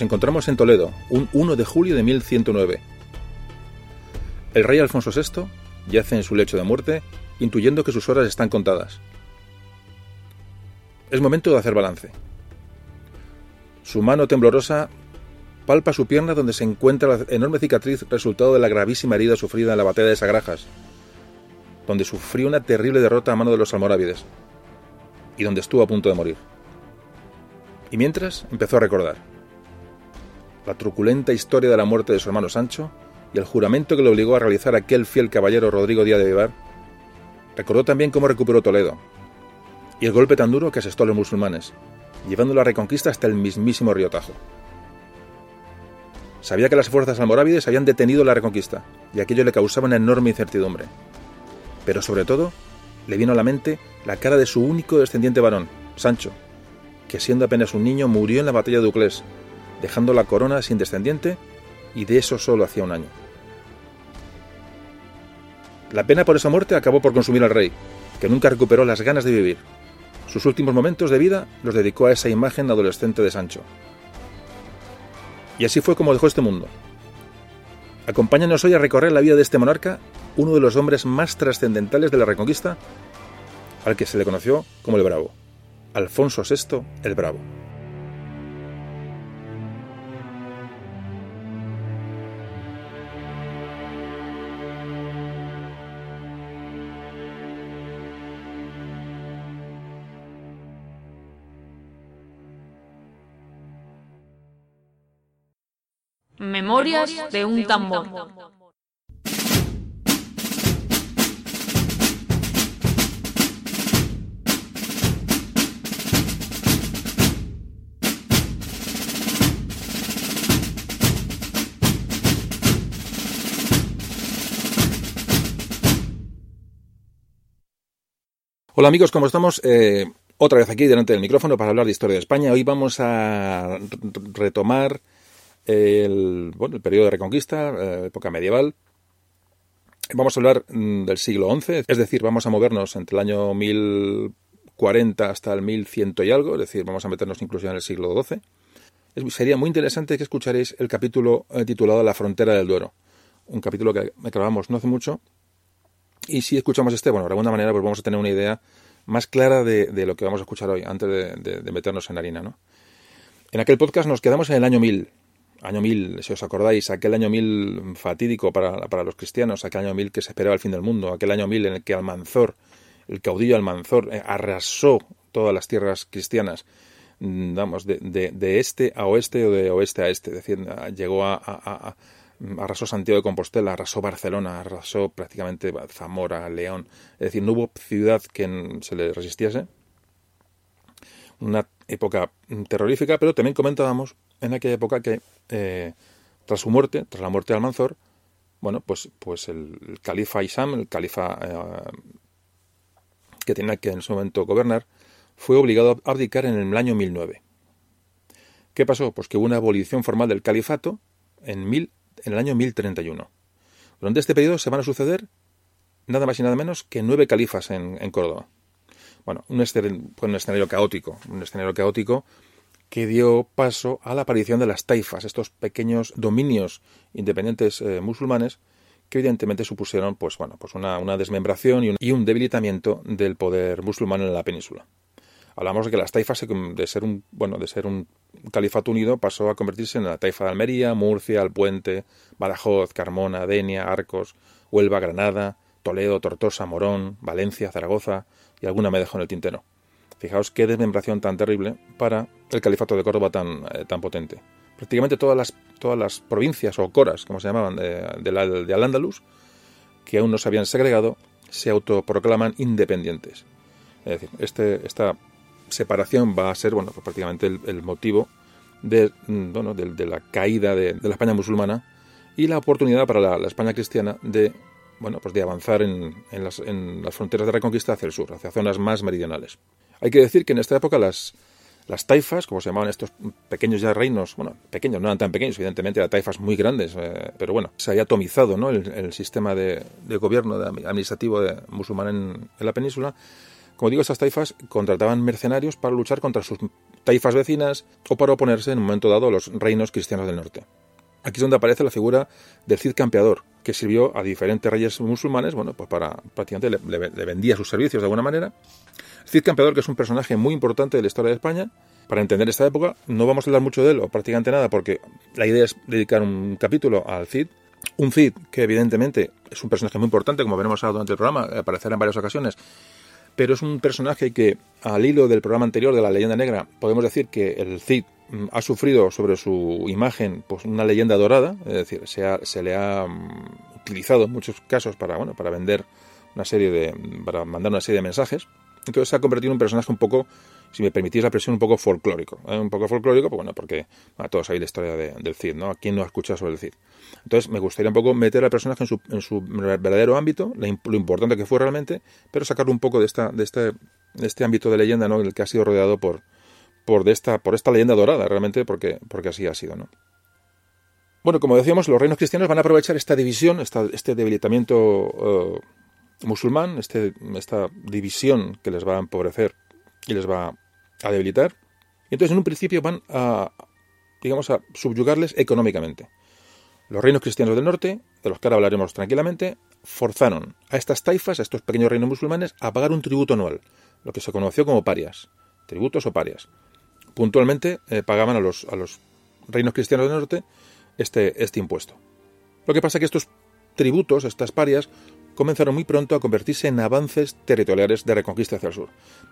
Nos encontramos en Toledo, un 1 de julio de 1109. El rey Alfonso VI yace en su lecho de muerte, intuyendo que sus horas están contadas. Es momento de hacer balance. Su mano temblorosa palpa su pierna donde se encuentra la enorme cicatriz resultado de la gravísima herida sufrida en la batalla de Sagrajas, donde sufrió una terrible derrota a mano de los almorávides y donde estuvo a punto de morir. Y mientras empezó a recordar la truculenta historia de la muerte de su hermano Sancho y el juramento que le obligó a realizar aquel fiel caballero Rodrigo Díaz de Vivar. Recordó también cómo recuperó Toledo y el golpe tan duro que asestó a los musulmanes, llevando la reconquista hasta el mismísimo río Tajo. Sabía que las fuerzas almorávides habían detenido la reconquista y aquello le causaba una enorme incertidumbre. Pero sobre todo, le vino a la mente la cara de su único descendiente varón, Sancho, que siendo apenas un niño murió en la batalla de Uclés, dejando la corona sin descendiente y de eso solo hacía un año. La pena por esa muerte acabó por consumir al rey, que nunca recuperó las ganas de vivir. Sus últimos momentos de vida los dedicó a esa imagen adolescente de Sancho. Y así fue como dejó este mundo. Acompáñanos hoy a recorrer la vida de este monarca, uno de los hombres más trascendentales de la Reconquista, al que se le conoció como el Bravo, Alfonso VI el Bravo. Memorias de un tambor. Hola amigos, ¿cómo estamos? Eh, otra vez aquí delante del micrófono para hablar de historia de España. Hoy vamos a retomar el, bueno, el periodo de Reconquista, eh, época medieval. Vamos a hablar mm, del siglo XI, es decir, vamos a movernos entre el año 1040 hasta el 1100 y algo, es decir, vamos a meternos incluso en el siglo XII. sería muy interesante que escucharéis el capítulo eh, titulado La frontera del Duero, un capítulo que grabamos no hace mucho. Y si escuchamos este, bueno, de alguna manera pues vamos a tener una idea más clara de, lo que vamos a escuchar hoy, antes de, meternos en harina, ¿no? En aquel podcast nos quedamos en el año 1000, año 1000, si os acordáis, aquel año 1000 fatídico para, para, los cristianos, aquel año 1000 que se esperaba el fin del mundo, aquel año 1000 en el que Almanzor, el caudillo Almanzor, eh, arrasó todas las tierras cristianas, mm, vamos, de, de, este a oeste o de oeste a este, es decir, llegó a, a, arrasó Santiago de Compostela, arrasó Barcelona, arrasó prácticamente Zamora, León, es decir, no hubo ciudad que se le resistiese. Una época terrorífica, pero también comentábamos en aquella época que eh, tras su muerte, tras la muerte de Almanzor, bueno, pues, pues el, califa Isam, el califa eh, que tenía que en ese momento gobernar, fue obligado a abdicar en el año 1009. ¿Qué pasó? Pues que hubo una abolición formal del califato en, mil, en el año 1031. Durante este periodo se van a suceder nada más y nada menos que nueve califas en, Córdoba. Bueno, un, un escenario caótico, un escenario caótico que dio paso a la aparición de las taifas, estos pequeños dominios independientes eh, musulmanes que evidentemente supusieron pues bueno pues una, desmembración y un, debilitamiento del poder musulmán en la península. Hablamos de que las taifas de ser un bueno de ser un califato unido pasó a convertirse en la taifa de Almería, Murcia, Alpuente, Badajoz, Carmona, Denia, Arcos, Huelva, Granada, Toledo, Tortosa, Morón, Valencia, Zaragoza y alguna me dejó en el tintero. Fijaos qué desmembración tan terrible para el califato de Córdoba tan, eh, tan potente. Prácticamente todas las, todas las provincias o coras, como se llamaban, de, de, Al-Ándalus, que aún no se habían segregado, se autoproclaman independientes. Es decir, este, esta separación va a ser bueno, pues prácticamente el, motivo de, mm, bueno, de, la caída de, la España musulmana y la oportunidad para la, España cristiana de, bueno, pues de avanzar en, en, las, en las fronteras de reconquista hacia el sur, hacia zonas más meridionales. Hay que decir que en esta época las, las taifas, como se llamaban estos pequeños ya reinos, bueno, pequeños, no eran tan pequeños, evidentemente eran taifas muy grandes, eh, pero bueno, se había atomizado ¿no? el, sistema de, gobierno administrativo de, musulmán en, la península. Como digo, estas taifas contrataban mercenarios para luchar contra sus, taifas vecinas o para oponerse en un momento dado a los reinos cristianos del norte. Aquí es donde aparece la figura del Cid campeador, que sirvió a diferentes reyes musulmanes, bueno, pues para prácticamente le, vendía sus servicios de alguna manera. Cid campeador, que es un personaje muy importante de la historia de España, para entender esta época, no vamos a hablar mucho de él, o prácticamente nada, porque la idea es dedicar un capítulo al Cid. Un Cid que evidentemente es un personaje muy importante, como veremos ahora durante el programa, aparecerá en varias ocasiones, pero es un personaje que, al hilo del programa anterior de la leyenda negra, podemos decir que el Cid mm, ha sufrido sobre su imagen pues una leyenda dorada, es decir, se, se le ha mm, utilizado en muchos casos para, bueno, para vender una serie de, para mandar una serie de mensajes. Entonces se ha convertido en un personaje un poco, si me permitís la expresión, un poco folclórico. ¿eh? Un poco folclórico, pues bueno, porque todos sabéis la historia del Cid, ¿no? ¿A quién no ha escuchado sobre el Cid? Entonces me gustaría un poco meter al personaje en su, verdadero ámbito, lo importante que fue realmente, pero sacarlo un poco de, esta, de, este, este ámbito de leyenda, ¿no? En el que ha sido rodeado por, por, de esta, por esta leyenda dorada, realmente, porque, porque así ha sido, ¿no? Bueno, como decíamos, los reinos cristianos van a aprovechar esta división, este debilitamiento eh, musulmán, este, esta división que les va a empobrecer y les va a debilitar. Y entonces, en un principio, van a, digamos, a subyugarles económicamente. Los reinos cristianos del norte, de los que ahora hablaremos tranquilamente, forzaron a estas taifas, a estos pequeños reinos musulmanes, a pagar un tributo anual, lo que se conoció como parias, tributos o parias. Puntualmente eh, pagaban a los, a los reinos cristianos del norte este, este impuesto. Lo que pasa es que estos tributos, estas parias, comenzaron muy pronto a convertirse en avances territoriales de reconquista hacia el sur.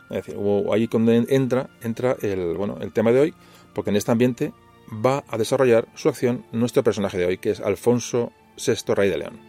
Es decir, ahí donde entra, entra el, bueno, el tema de hoy, porque en este ambiente va a desarrollar su acción nuestro personaje de hoy, que es Alfonso VI, rey de León.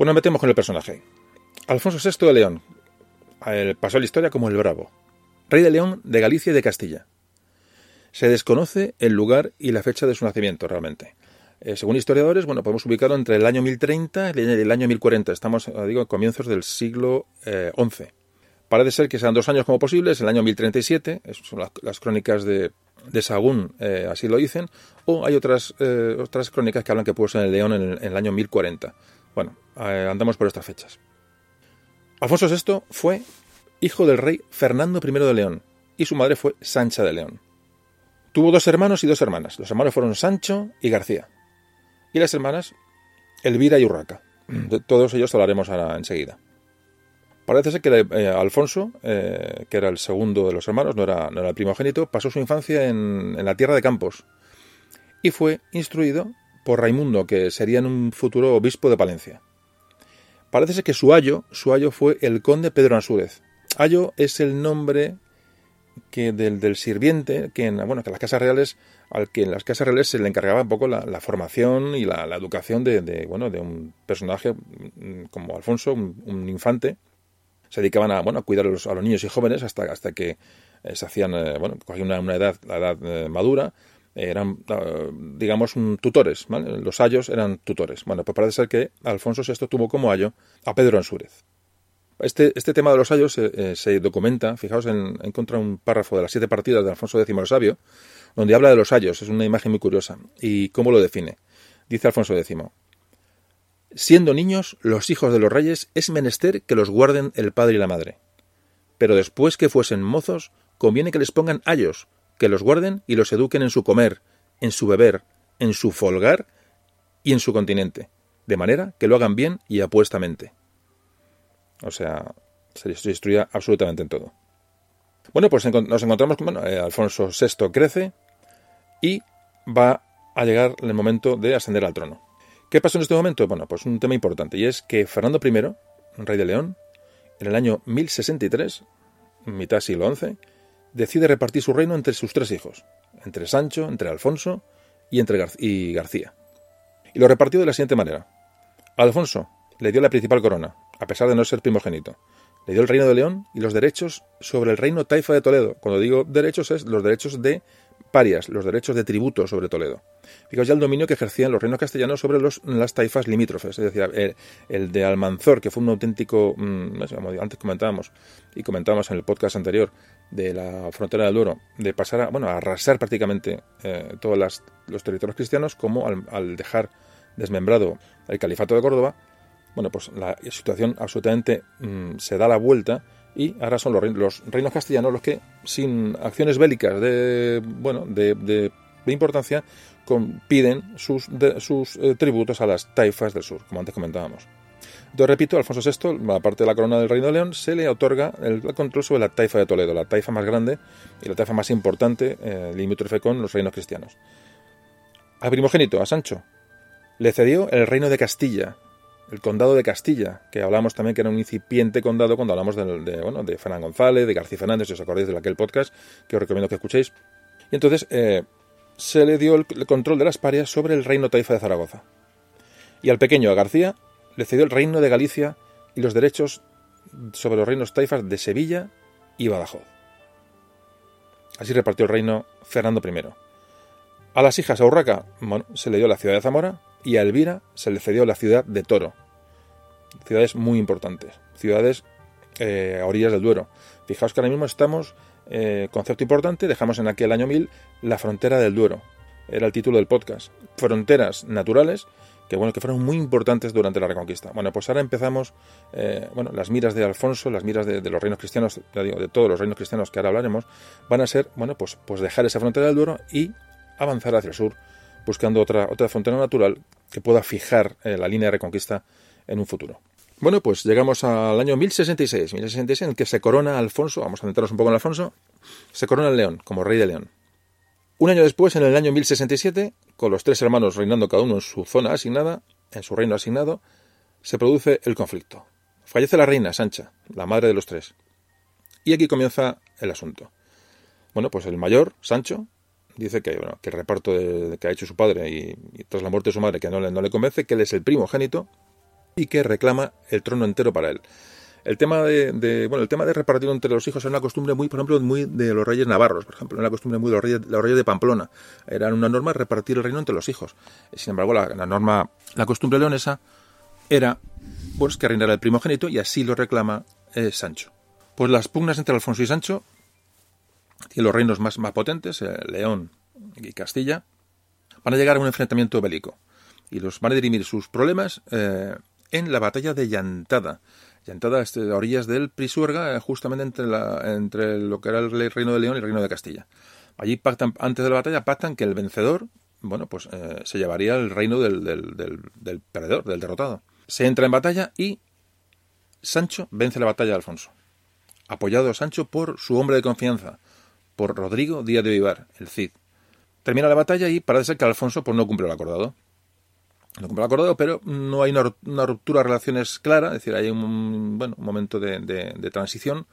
Bueno, metemos con el personaje. Alfonso VI de León. pasó a la historia como el Bravo. Rey de León de Galicia y de Castilla. Se desconoce el lugar y la fecha de su nacimiento realmente. Eh, según historiadores, bueno, podemos ubicarlo entre el año 1030 y el año 1040. Estamos, eh, digo, en comienzos del siglo XI. Eh, Parece ser que sean dos años como posibles, el año 1037, son las, crónicas de, de Sagún así lo dicen, o hay otras, otras crónicas que hablan que puede ser en León en el año 1040. Bueno, andamos por estas fechas. Alfonso VI fue hijo del rey Fernando I de León y su madre fue Sancha de León. Tuvo dos hermanos y dos hermanas. Los hermanos fueron Sancho y García. Y las hermanas Elvira y Urraca. Todos ellos hablaremos ahora enseguida. Parece ser que eh, Alfonso, eh, que era el segundo de los hermanos, no era, no era el primogénito, pasó su infancia en, en, la tierra de Campos y fue instruido por Raimundo, que sería en un futuro obispo de Palencia. Parece ser que su ayo, su ayo fue el conde Pedro Ansúrez. Ayo es el nombre que del, sirviente que en, bueno, que las casas reales, al que en las casas reales se le encargaba un poco la, formación y la, educación de, bueno, de un personaje mm, como Alfonso, un, infante. Se dedicaban a, bueno, a cuidar a los, niños y jóvenes hasta, hasta que eh, se hacían, eh, bueno, cogían una, edad, la edad eh, madura, eran, ah, digamos, tutores, Los ayos eran tutores. Bueno, pues parece ser que Alfonso VI tuvo como ayo a Pedro Ansúrez. Este, este tema de los ayos eh, se documenta, fijaos, en, encontré un párrafo de las siete partidas de Alfonso X el Sabio, donde habla de los ayos, es una imagen muy curiosa. ¿Y cómo lo define? Dice Alfonso X, Siendo niños, los hijos de los reyes es menester que los guarden el padre y la madre. Pero después que fuesen mozos, conviene que les pongan ayos, que los guarden y los eduquen en su comer, en su beber, en su folgar y en su continente, de manera que lo hagan bien y apuestamente. O sea, se destruya absolutamente en todo. Bueno, pues nos encontramos con bueno, eh, Alfonso VI crece y va a llegar el momento de ascender al trono. ¿Qué pasó en este momento? Bueno, pues un tema importante y es que Fernando I, rey de León, en el año 1063, mitad siglo XI, decide repartir su reino entre sus tres hijos, entre Sancho, entre Alfonso y entre García. Y lo repartió de la siguiente manera. Alfonso le dio la principal corona, a pesar de no ser primogénito. Le dio el reino de León y los derechos sobre el reino taifa de Toledo. Cuando digo derechos es los derechos de parias, los derechos de tributo sobre Toledo. Fijaos ya el dominio que ejercían los reinos castellanos sobre los, las taifas limítrofes, es decir, el, de Almanzor, que fue un auténtico, mm, antes comentábamos, y comentábamos en el podcast anterior, de la frontera del Duero, de pasar a, bueno, a arrasar prácticamente eh, todos los territorios cristianos, como al, dejar desmembrado el califato de Córdoba, bueno, pues la situación absolutamente mm, se da la vuelta y ahora son los, los, reinos castellanos los que, sin acciones bélicas de, bueno, de, importancia, piden sus, sus eh, tributos a las taifas del sur, como antes comentábamos. Entonces, repito, Alfonso VI, aparte de la corona del Reino de León, se le otorga el, control sobre la taifa de Toledo, la taifa más grande y la taifa más importante, eh, limítrofe con los reinos cristianos. Al primogénito, a Sancho, le cedió el reino de Castilla, el condado de Castilla, que hablamos también que era un incipiente condado cuando hablamos de, bueno, de Fernán González, de García Fernández, si os acordáis de aquel podcast, que os recomiendo que escuchéis. Y entonces eh, se le dio el, control de las parias sobre el reino taifa de Zaragoza. Y al pequeño, a García, le cedió el reino de Galicia y los derechos sobre los reinos taifas de Sevilla y Badajoz. Así repartió el reino Fernando I. A las hijas a Urraca se le dio la ciudad de Zamora y a Elvira se le cedió la ciudad de Toro. Ciudades muy importantes, ciudades eh, a orillas del Duero. Fijaos que ahora mismo estamos, eh, concepto importante, dejamos en aquel año 1000 la frontera del Duero. Era el título del podcast. Fronteras naturales que bueno que fueron muy importantes durante la Reconquista. Bueno, pues ahora empezamos, eh, bueno, las miras de Alfonso, las miras de, los reinos cristianos, digo, de todos los reinos cristianos que ahora hablaremos, van a ser, bueno, pues, pues dejar esa frontera del Duero y avanzar hacia el sur buscando otra, otra frontera natural que pueda fijar eh, la línea de reconquista en un futuro. Bueno, pues llegamos al año 1066, 1066 en que se corona Alfonso, vamos a centrarnos un poco en Alfonso, se corona el León como rey de León. Un año después, en el año 1067, con los tres hermanos reinando cada uno en su zona asignada, en su reino asignado, se produce el conflicto. Fallece la reina Sancha, la madre de los tres. Y aquí comienza el asunto. Bueno, pues el mayor, Sancho, dice que, bueno, que el reparto de, que ha hecho su padre y, tras la muerte de su madre que no le, no le convence, que él es el primogénito y que reclama el trono entero para él. El tema de, bueno, el tema de repartir entre los hijos era una costumbre muy, por ejemplo, muy de los reyes navarros, por ejemplo, una costumbre muy de los reyes, los reyes de Pamplona. Era una norma repartir el reino entre los hijos. Sin embargo, la, norma, la costumbre leonesa era pues que reinara el primogénito y así lo reclama eh, Sancho. Pues las pugnas entre Alfonso y Sancho y los reinos más, más potentes, eh, León y Castilla, van a llegar a un enfrentamiento bélico y los van a dirimir sus problemas eh, en la batalla de Llantada. Llantada este, a orillas del Prisuerga, eh, justamente entre, la, entre lo que era el reino de León y el reino de Castilla. Allí pactan, antes de la batalla, pactan que el vencedor, bueno, pues se llevaría el reino del, del, perdedor, del derrotado. Se entra en batalla y Sancho vence la batalla de Alfonso. Apoyado Sancho por su hombre de confianza, por Rodrigo Díaz de Vivar, el Cid. Termina la batalla y parece ser que Alfonso pues, no cumple el acordado. No cumple el acordado, pero no hay una, ruptura de relaciones clara, es decir, hay un, bueno, un momento de, transición.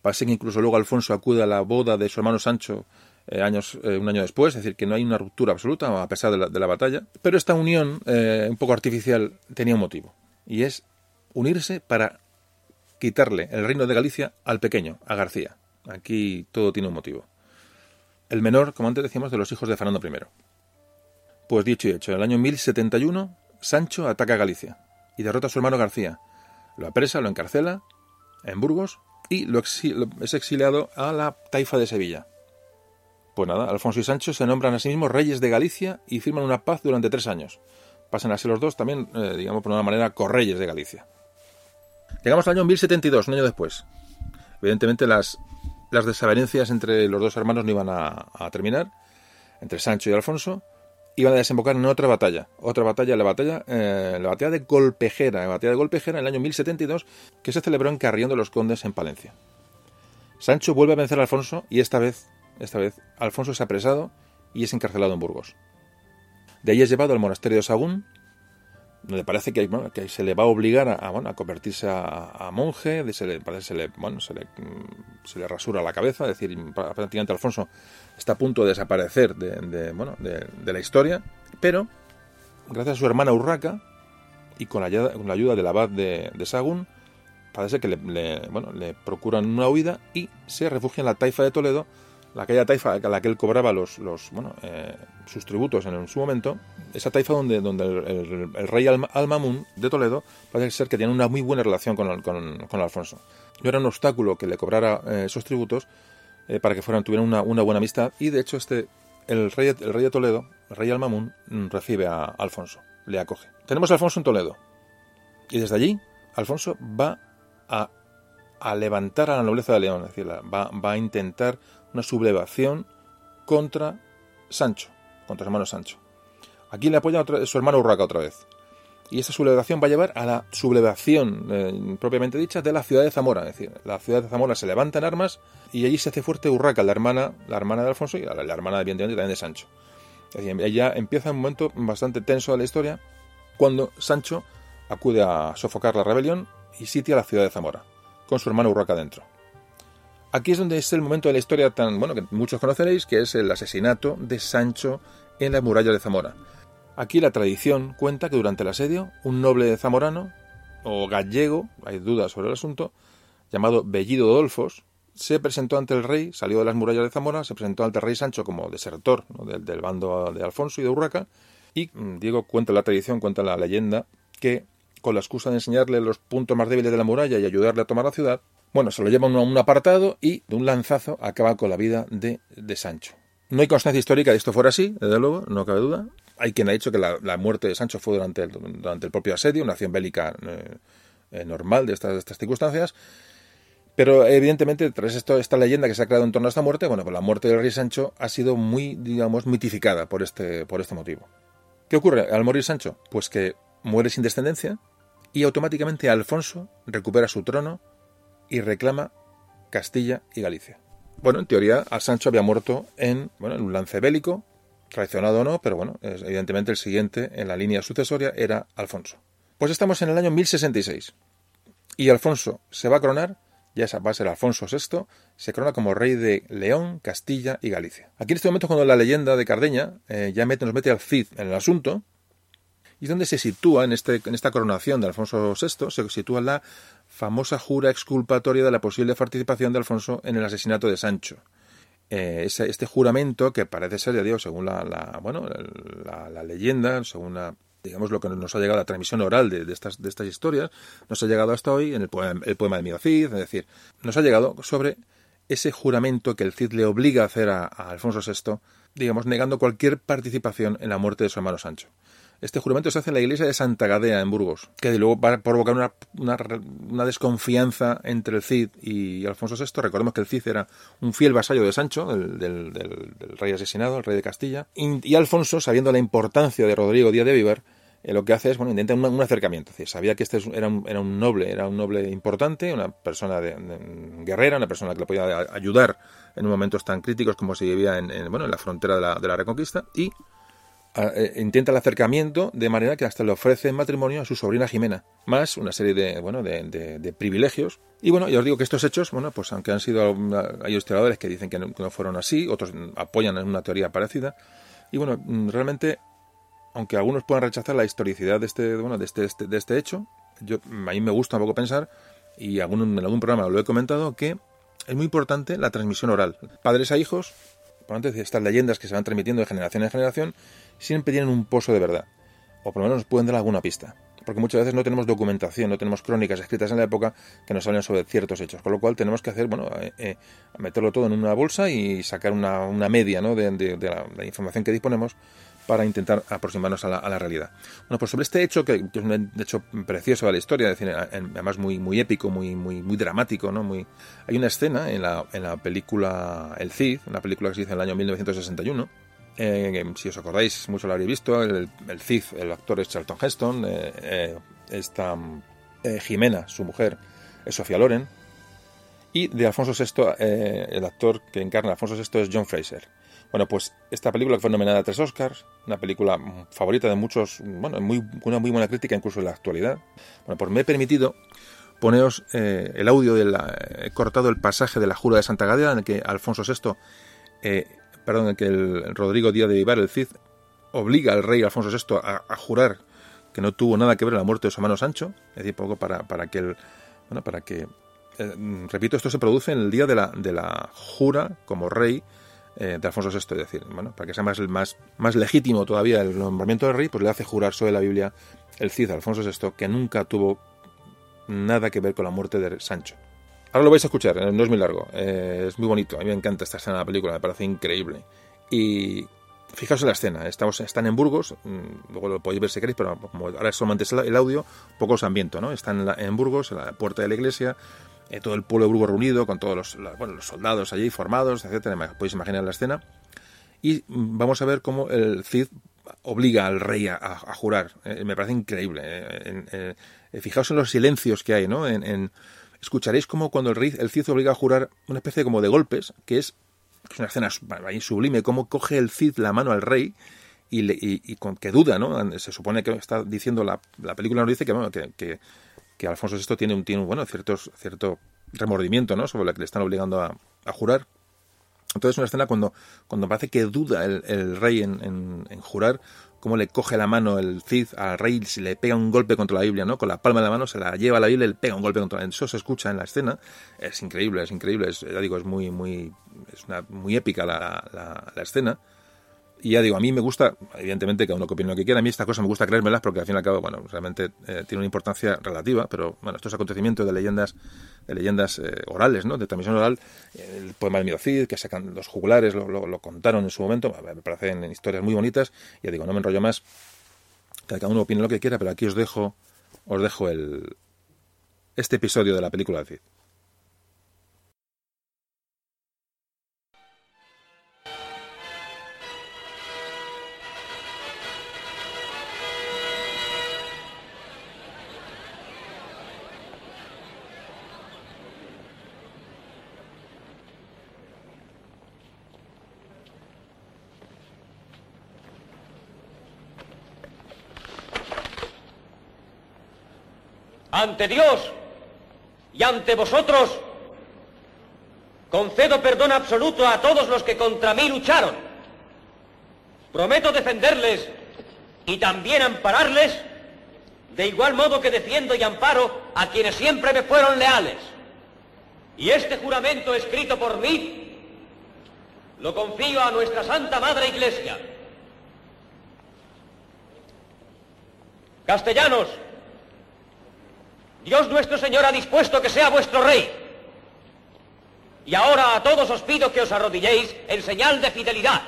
Parece que incluso luego Alfonso acude a la boda de su hermano Sancho eh, años, eh, un año después, es decir, que no hay una ruptura absoluta a pesar de la, batalla. Pero esta unión, eh, un poco artificial, tenía un motivo, y es unirse para quitarle el reino de Galicia al pequeño, a García. Aquí todo tiene un motivo. El menor, como antes decíamos, de los hijos de Fernando I. Pues dicho y hecho, en el año 1071, Sancho ataca a Galicia y derrota a su hermano García. Lo apresa, lo encarcela en Burgos y lo es exiliado a la taifa de Sevilla. Pues nada, Alfonso y Sancho se nombran a sí mismos reyes de Galicia y firman una paz durante tres años. Pasan a ser los dos también, eh, digamos por una manera, correyes de Galicia. Llegamos al año 1072, un año después. Evidentemente las las desavenencias entre los dos hermanos no iban a, terminar, entre Sancho y Alfonso, iban a desembocar en otra batalla, otra batalla, la batalla, eh, la batalla de Golpejera, la batalla de Golpejera en el año 1072, que se celebró en Carrión de los Condes en Palencia. Sancho vuelve a vencer a Alfonso y esta vez, esta vez, Alfonso es apresado y es encarcelado en Burgos. De ahí es llevado al monasterio de Sagún, le parece que, se le va a obligar a, bueno, a convertirse a, monje, se le, se le, bueno, le, se le rasura la cabeza, es decir, prácticamente Alfonso está a punto de desaparecer de, bueno, de, la historia, pero gracias a su hermana Urraca y con la, la ayuda del abad de, de Sagún, parece que le, le procuran una huida y se refugia en la taifa de Toledo, aquella taifa a la que él cobraba los, los bueno, eh, sus tributos en, su momento, esa taifa donde, el, rey Al-Mamun de Toledo parece ser que tiene una muy buena relación con, Alfonso. No era un obstáculo que le cobrara eh, esos tributos eh, para que fueran, tuvieran una, buena amistad y de hecho este, el, rey, de Toledo, el rey Al-Mamun, mm, recibe a Alfonso, le acoge. Tenemos a Alfonso en Toledo y desde allí Alfonso va a, a levantar a la nobleza de León, decir, va, va a intentar sublevación contra Sancho, contra su hermano Sancho. Aquí le apoya su hermano Urraca otra vez. Y esta sublevación va a llevar a la sublevación eh, propiamente dicha de la ciudad de Zamora. Es decir, la ciudad de Zamora se levanta en armas y allí se hace fuerte Urraca, la hermana, la hermana de Alfonso y la, hermana, evidentemente, también de Sancho. Es decir, ella empieza un momento bastante tenso de la historia cuando Sancho acude a sofocar la rebelión y sitia la ciudad de Zamora, con su hermano Urraca dentro. Aquí es donde es el momento de la historia tan bueno que muchos conoceréis, que es el asesinato de Sancho en las murallas de Zamora. Aquí la tradición cuenta que durante el asedio, un noble zamorano o gallego, hay dudas sobre el asunto, llamado Bellido Dolfos, se presentó ante el rey, salió de las murallas de Zamora, se presentó ante el rey Sancho como desertor del, bando de Alfonso y de Urraca, y mm, Diego cuenta la tradición, cuenta la leyenda, que con la excusa de enseñarle los puntos más débiles de la muralla y ayudarle a tomar la ciudad, bueno, se lo lleva a un apartado y de un lanzazo acaba con la vida de, Sancho. No hay constancia histórica de esto fuera así, desde luego, no cabe duda. Hay quien ha dicho que la, muerte de Sancho fue durante el, propio asedio, una acción bélica eh, eh, normal de estas, estas circunstancias. Pero evidentemente, tras esto, esta leyenda que se ha creado en torno a esta muerte, bueno, pues la muerte del rey Sancho ha sido muy, digamos, mitificada por este, por este motivo. ¿Qué ocurre al morir Sancho? Pues que muere sin descendencia y automáticamente Alfonso recupera su trono y reclama Castilla y Galicia. Bueno, en teoría, a Sancho había muerto en, bueno, en un lance bélico, traicionado o no, pero bueno, evidentemente el siguiente en la línea sucesoria era Alfonso. Pues estamos en el año 1066 y Alfonso se va a coronar, ya va a ser Alfonso VI, se corona como rey de León, Castilla y Galicia. Aquí en este momento cuando la leyenda de Cardeña eh, ya nos mete al Cid en el asunto, y donde se sitúa en, este, en esta coronación de Alfonso VI, se sitúa la famosa jura exculpatoria de la posible participación de Alfonso en el asesinato de Sancho. Eh, este juramento que parece ser, ya digo, según la, bueno, la, leyenda, según digamos lo que nos ha llegado a la transmisión oral de, estas, de estas historias, nos ha llegado hasta hoy en el poema, el poema de Miguel Cid, es decir, nos ha llegado sobre ese juramento que el Cid le obliga a hacer a Alfonso VI, digamos, negando cualquier participación en la muerte de su hermano Sancho. Este juramento se hace en la iglesia de Santa Gadea, en Burgos, que luego va a provocar una, desconfianza entre el Cid y Alfonso VI. Recordemos que el Cid era un fiel vasallo de Sancho, del, rey asesinado, el rey de Castilla. Y, Alfonso, sabiendo la importancia de Rodrigo Díaz de Vivar, eh, lo que hace es, bueno, intenta un, acercamiento. sabía que este era un, noble, era un noble importante, una persona de, guerrera, una persona que le podía ayudar en momentos tan críticos como se vivía en la frontera de la, de la Reconquista. Y eh, intenta el acercamiento de manera que hasta le ofrece matrimonio a su sobrina Jimena, más una serie de, bueno, de, privilegios. Y bueno, ya os digo que estos hechos, bueno, pues aunque han sido, hay historiadores que dicen que no, fueron así, otros apoyan en una teoría parecida. Y bueno, mm, realmente, aunque algunos puedan rechazar la historicidad de este, bueno, de este, este, de este hecho, yo, a mí me gusta un poco pensar, y algún, en algún programa lo he comentado, que es muy importante la transmisión oral. Padres a hijos, por antes de estas leyendas que se van transmitiendo de generación en generación, siempre tienen un pozo de verdad, o por lo menos nos pueden dar alguna pista, porque muchas veces no tenemos documentación, no tenemos crónicas escritas en la época que nos hablen sobre ciertos hechos, con lo cual tenemos que hacer, bueno, eh, eh, meterlo todo en una bolsa y sacar una, una media ¿no? de, la, información que disponemos para intentar aproximarnos a la, realidad. Bueno, pues sobre este hecho, que, es un hecho precioso de la historia, decir, además muy, épico, muy, muy, dramático, ¿no? Muy, hay una escena en la, en la película El Cid, una película que se hizo en el año 1961, eh, si os acordáis, mucho lo habréis visto, el, el Cid, el actor es Charlton Heston, eh, eh, esta Jimena, su mujer, es Sofía Loren, y de Alfonso VI, el actor que encarna a Alfonso VI es John Fraser. Bueno, pues esta película fue nominada a tres Oscars, una película favorita de muchos, bueno, muy, una muy buena crítica incluso en la actualidad. Bueno, pues me he permitido poneros el audio, de la, he cortado el pasaje de la Jura de Santa Gadea en el que Alfonso VI perdón, que el Rodrigo Díaz de Vivar, el Cid, obliga al rey Alfonso VI a, jurar que no tuvo nada que ver en la muerte de su hermano Sancho, es decir, poco para, para que el Bueno, para que, eh, repito, esto se produce en el día de la, de la jura como rey eh, de Alfonso VI, es decir, bueno, para que sea más, más, más legítimo todavía el nombramiento del rey, pues le hace jurar sobre la Biblia el Cid Alfonso VI, que nunca tuvo nada que ver con la muerte de Sancho. Ahora lo vais a escuchar, eh, no es muy largo, eh, es muy bonito, a mí me encanta esta escena de la película, me parece increíble. Y fijaos la escena, estamos, están en Burgos, mm, luego lo podéis ver si queréis, pero como ahora solamente es el audio, poco os ambiento, ¿no? Están en, Burgos, en la puerta de la iglesia, eh, todo el pueblo de Burgos reunido, con todos los, bueno, los soldados allí formados, etcétera, podéis imaginar la escena. Y vamos a ver cómo el Cid obliga al rey a, jurar. me parece increíble. fijaos en los silencios que hay, ¿no? en, escucharéis como cuando el rey, el Cid obliga a jurar una especie como de golpes, que es, una escena sublime, cómo coge el Cid la mano al rey y, y, con que duda, ¿no? Se supone que está diciendo, la, la película nos dice que, que, Alfonso VI tiene un, tiene, bueno, ciertos, cierto remordimiento, ¿no? Sobre la que le están obligando a, a jurar. Entonces es una escena cuando, cuando parece que duda el, rey en, en, jurar, cómo le coge la mano el Cid al rey y le pega un golpe contra la Biblia, ¿no? Con la palma de la mano se la lleva a la Biblia y le pega un golpe contra la Eso se escucha en la escena. Es increíble, es increíble. Es, digo, es muy, muy, es muy épica la escena. Y ya digo, a mí me gusta, evidentemente, cada uno que opine lo que quiera, a mí esta cosa me gusta creérmelas porque al fin y al cabo, bueno, realmente eh, tiene una importancia relativa, pero bueno, estos acontecimientos de leyendas de leyendas eh, orales, ¿no? De transmisión oral, el poema de Mirocid, que sacan los jugulares, lo, lo, contaron en su momento, me parecen historias muy bonitas, y ya digo, no me enrollo más, cada uno opine lo que quiera, pero aquí os dejo, os dejo el, este episodio de la película de Cid. Ante Dios y ante vosotros, concedo perdón absoluto a todos los que contra mí lucharon. Prometo defenderles y también ampararles, de igual modo que defiendo y amparo a quienes siempre me fueron leales. Y este juramento escrito por mí lo confío a nuestra Santa Madre Iglesia. Castellanos, Dios nuestro Señor ha dispuesto que sea vuestro rey. Y ahora a todos os pido que os arrodilléis en señal de fidelidad.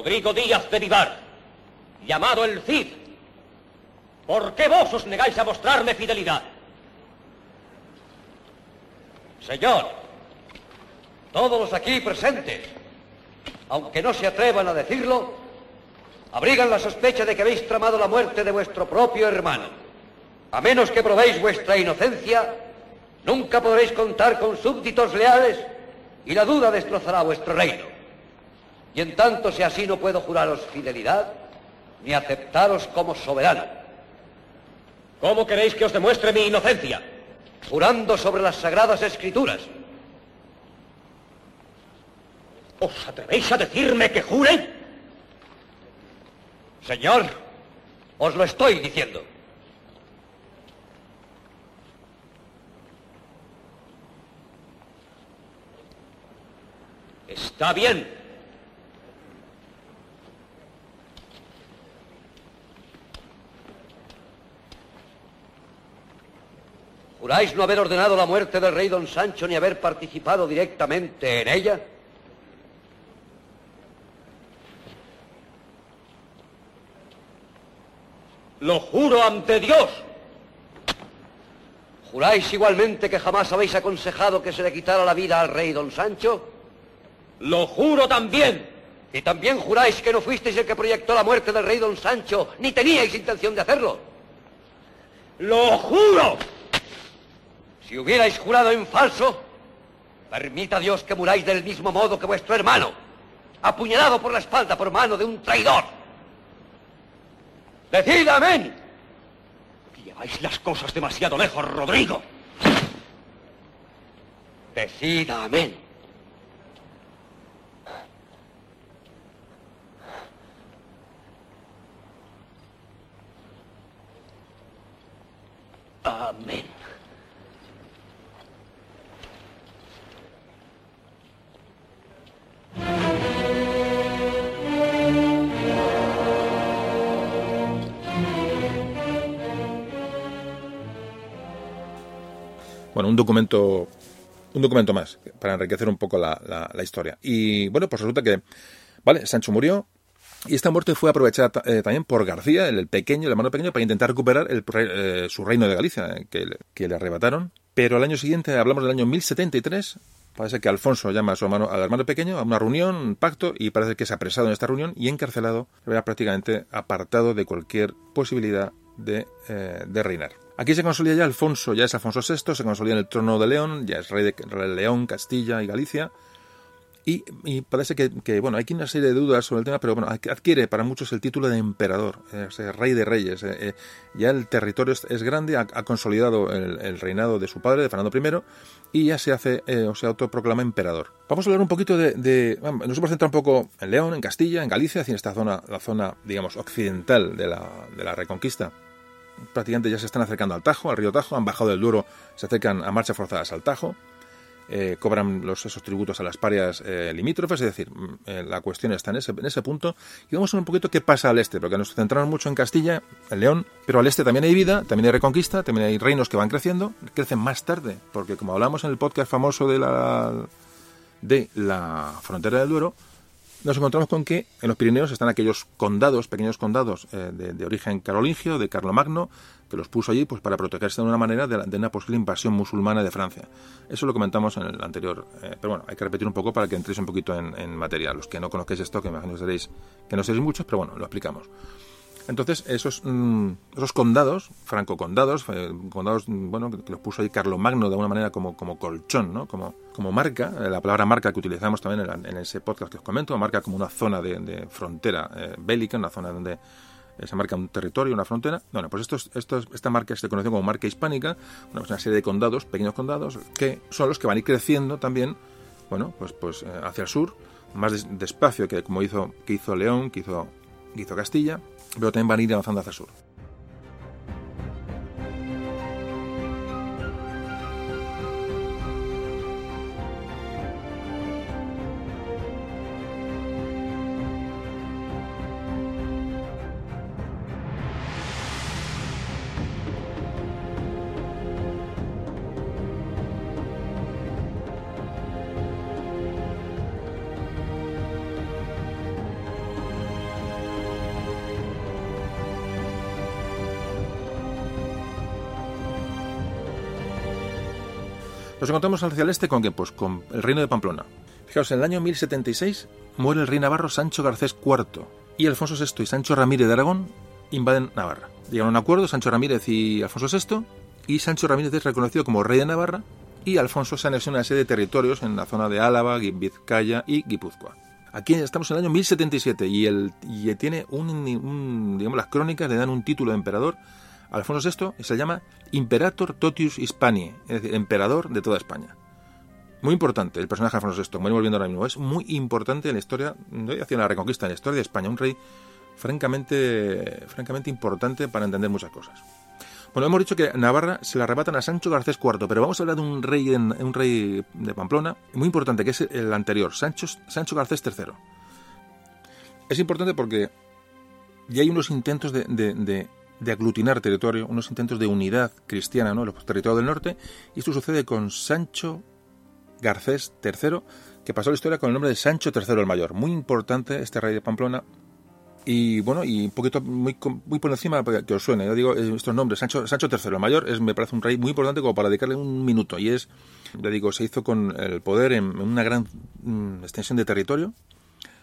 Rodrigo Díaz de Vivar, llamado el Cid, ¿por qué vos os negáis a mostrarme fidelidad? Señor, todos los aquí presentes, aunque no se atrevan a decirlo, abrigan la sospecha de que habéis tramado la muerte de vuestro propio hermano. A menos que probéis vuestra inocencia, nunca podréis contar con súbditos leales y la duda destrozará vuestro reino. Y en tanto si así no puedo juraros fidelidad, ni aceptaros como soberano. ¿Cómo queréis que os demuestre mi inocencia? Jurando sobre las sagradas escrituras. ¿Os atrevéis a decirme que jure? Señor, os lo estoy diciendo. Está bien. ¿Juráis no haber ordenado la muerte del rey don Sancho ni haber participado directamente en ella? Lo juro ante Dios. ¿Juráis igualmente que jamás habéis aconsejado que se le quitara la vida al rey don Sancho? Lo juro también. ¿Y también juráis que no fuisteis el que proyectó la muerte del rey don Sancho, ni teníais intención de hacerlo? Lo juro. Si hubierais jurado en falso, permita Dios que muráis del mismo modo que vuestro hermano. apuñalado por la espalda por mano de un traidor. Decid amén. Lleváis las cosas demasiado lejos, Rodrigo. Decida amén. Amén. Un documento, un documento más para enriquecer un poco la, la- historia. Y bueno, pues resulta que, vale, Sancho murió y esta muerte fue aprovechada eh, también por García, el, pequeño, el hermano pequeño, para intentar recuperar el eh, su reino de Galicia, eh, que, le- que le arrebataron. Pero al año siguiente, hablamos del año 1073, parece que Alfonso llama a su hermano, al hermano pequeño a una reunión, un pacto, y parece que es apresado en esta reunión y encarcelado, era prácticamente apartado de cualquier posibilidad de, de reinar. Aquí se consolida ya Alfonso, ya es Alfonso VI, se consolida en el trono de León, ya es rey de León, Castilla y Galicia. Y, parece que, bueno, hay una serie de dudas sobre el tema, pero bueno, adquiere para muchos el título de emperador, rey de reyes. eh, eh, ya el territorio es, grande, ha, consolidado el, reinado de su padre, de Fernando I, y ya se hace, eh, o se autoproclama emperador. Vamos a hablar un poquito de, de vamos, nos hemos centrado un poco en León, en Castilla, en Galicia, en esta zona, la zona, digamos, occidental de la Reconquista prácticamente ya se están acercando al Tajo, al río Tajo, han bajado del Duro, se acercan a marchas forzadas al Tajo, eh, cobran los, esos tributos a las parias eh, limítrofes, es decir, mm, eh, la cuestión está en ese, en ese punto. Y vamos a ver un poquito qué pasa al este, porque nos centramos mucho en Castilla, en León, pero al este también hay vida, también hay reconquista, también hay reinos que van creciendo, crecen más tarde, porque como hablamos en el podcast famoso de la, de la frontera del Duero, nos encontramos con que en los Pirineos están aquellos condados, pequeños condados eh, de, origen carolingio, de Carlomagno, que los puso allí pues para protegerse de una manera de, la, una posible invasión musulmana de Francia. Eso lo comentamos en el anterior, eh, pero bueno, hay que repetir un poco para que entréis un poquito en, materia. Los que no conozcáis esto, que imagino que seréis, que no seréis muchos, pero bueno, lo explicamos. Entonces, esos, mmm, esos condados, franco-condados, eh, condados, bueno, que los puso ahí Carlomagno de alguna manera como, como colchón, ¿no? Como, como marca, eh, la palabra marca que utilizamos también en, en, ese podcast que os comento, marca como una zona de, de frontera eh, bélica, una zona donde se marca un territorio, una frontera. Bueno, pues esto, esto, esta marca se conoce como marca hispánica, bueno, es una serie de condados, pequeños condados, que son los que van a ir creciendo también, bueno, pues, pues hacia el sur, más des, despacio que como hizo, que hizo León, que hizo, que hizo Castilla, Pero tamén van ir a. Nos encontramos hacia el este con? Pues con el reino de Pamplona. Fijaos, en el año 1076 muere el rey navarro Sancho Garcés IV y Alfonso VI y Sancho Ramírez de Aragón invaden Navarra. Llegan a un acuerdo Sancho Ramírez y Alfonso VI y Sancho Ramírez es reconocido como rey de Navarra y Alfonso se anexiona una serie de territorios en la zona de Álava, Vizcaya y Guipúzcoa. Aquí estamos en el año 1077 y, el, y tiene un, un, digamos, las crónicas le dan un título de emperador Alfonso VI se llama Imperator Totius Hispani, es decir, emperador de toda España. Muy importante el personaje de Alfonso VI, muy volviendo ahora mismo, es muy importante en la historia, hacia la reconquista, en la historia de España, un rey francamente, francamente importante para entender muchas cosas. Bueno, hemos dicho que Navarra se la arrebatan a Sancho Garcés IV, pero vamos a hablar de un rey, un rey de Pamplona muy importante, que es el anterior, Sancho, Sancho Garcés III. Es importante porque ya hay unos intentos de de aglutinar territorio, unos intentos de unidad cristiana, ¿no? Los territorios del norte, y esto sucede con Sancho Garcés III, que pasó la historia con el nombre de Sancho III el Mayor. Muy importante este rey de Pamplona. Y bueno, y un poquito muy, muy por encima que os suene, yo digo estos nombres, Sancho, Sancho III el Mayor es, me parece un rey muy importante como para dedicarle un minuto, y es, ya digo, se hizo con el poder en, en una gran mm, extensión de territorio.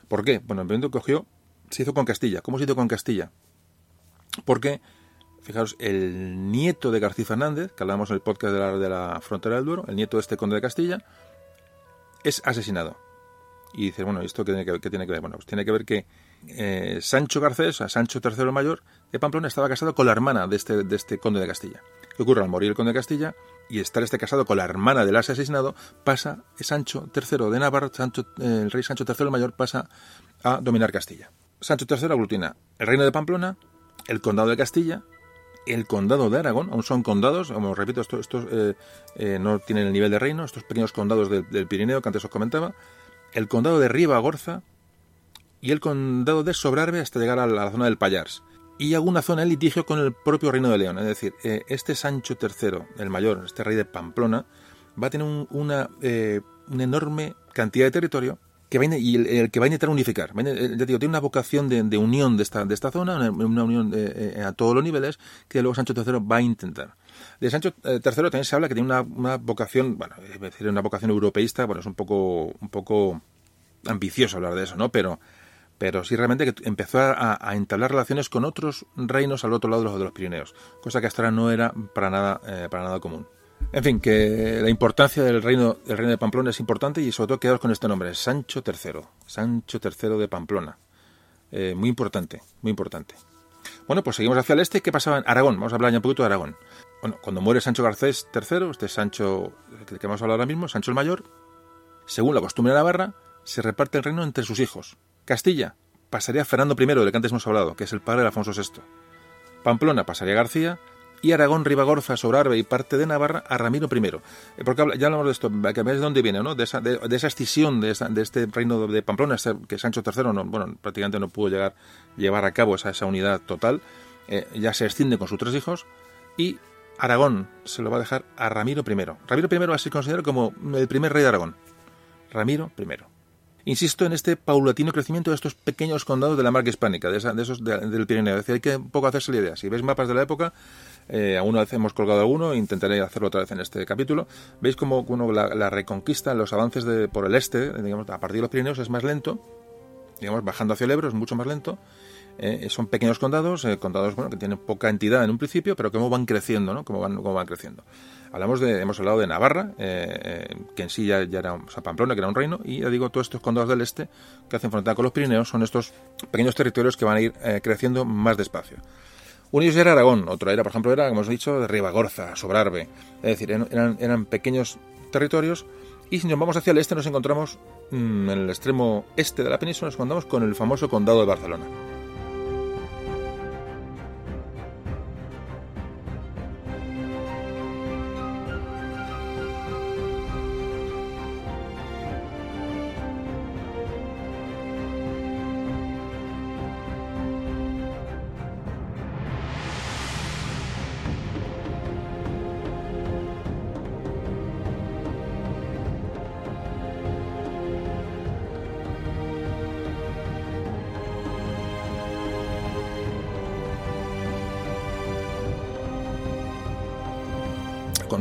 ¿Por qué? Bueno, el cogió, se hizo con Castilla. ¿Cómo se hizo con Castilla? Porque, fijaros, el nieto de García Fernández, que hablamos en el podcast de la, de la frontera del Duero, el nieto de este conde de Castilla, es asesinado. Y dices, bueno, ¿esto qué tiene que, qué tiene que ver? Bueno, pues tiene que ver que eh, Sancho Garcés, a Sancho III el Mayor, de Pamplona, estaba casado con la hermana de este, de este conde de Castilla. ¿Qué ocurre? Al morir el conde de Castilla y estar este casado con la hermana del asesinado, pasa Sancho III de Navarra, eh, el rey Sancho III el Mayor pasa a dominar Castilla. Sancho III aglutina el reino de Pamplona, el condado de Castilla, el condado de Aragón, aún son condados, como repito, estos, eh, eh, no tienen el nivel de reino, estos pequeños condados del, del Pirineo que antes os comentaba, el condado de Ribagorza y el condado de Sobrarbe hasta llegar a la zona del Pallars. Y alguna zona en litigio con el propio reino de León. Es decir, eh, este Sancho III, el mayor, este rey de Pamplona, va a tener un- una, eh, una enorme cantidad de territorio que va y el, que va a intentar unificar. A eh, ya digo, tiene una vocación de, de unión de esta, de esta zona, una, una unión eh, eh, a todos los niveles, que luego Sancho III va a intentar. De Sancho eh, III también se habla que tiene una, una vocación, bueno, es decir, una vocación europeísta, bueno, es un poco, un poco ambicioso hablar de eso, ¿no? Pero, pero sí realmente que empezó a, a entablar relaciones con otros reinos al otro lado de los, de los Pirineos, cosa que hasta ahora no era para nada, eh, para nada común. En fin, que la importancia del reino, del reino de Pamplona es importante y sobre todo quedaros con este nombre, Sancho III, Sancho III de Pamplona. Eh, muy importante, muy importante. Bueno, pues seguimos hacia el este. ¿Qué pasaba en Aragón? Vamos a hablar ya un poquito de Aragón. Bueno, cuando muere Sancho Garcés III, este Sancho del que vamos a hablar ahora mismo, Sancho el Mayor, según la costumbre de Navarra, se reparte el reino entre sus hijos. Castilla pasaría a Fernando I, del que antes hemos hablado, que es el padre de Alfonso VI. Pamplona pasaría a García y Aragón, Ribagorza, Sobrarbe y parte de Navarra a Ramiro I. Eh, Porque ya hablamos de esto, que de dónde viene, ¿no? De esa, de, de esa escisión de, esa- de este reino de Pamplona, que Sancho III no, bueno, prácticamente no pudo llegar llevar a cabo esa, esa unidad total. Eh, ya se extiende con sus tres hijos y Aragón se lo va a dejar a Ramiro I. Ramiro I va a ser considerado como el primer rey de Aragón. Ramiro I. Insisto en este paulatino crecimiento de estos pequeños condados de la marca hispánica, de, esa- de esos de- del Pirineo. Es decir, hay que un poco hacerse la idea. Si veis mapas de la época, eh, alguna vez hemos colgado alguno, intentaré hacerlo otra vez en este capítulo. Veis como bueno, la, reconquista, los avances de, por el este, digamos, a partir de los Pirineos es más lento, digamos, bajando hacia el Ebro es mucho más lento. Eh, son pequeños condados, eh, condados bueno, que tienen poca entidad en un principio, pero cómo van creciendo, ¿no? Cómo van, cómo van creciendo. Hablamos de, hemos hablado de Navarra, eh, que en sí ya, ya era, Pamplona, que era un reino, y ya digo, todos estos condados del este que hacen frontera con los Pirineos son estos pequeños territorios que van a ir creciendo más despacio. Uno de ellos era Aragón, otro era, por ejemplo, era, como hemos dicho, Ribagorza, Sobrarbe. Es decir, eran- eran, eran pequeños territorios. Y si nos vamos hacia el este, nos encontramos mm, en el extremo este de la península, nos encontramos con el famoso condado de Barcelona.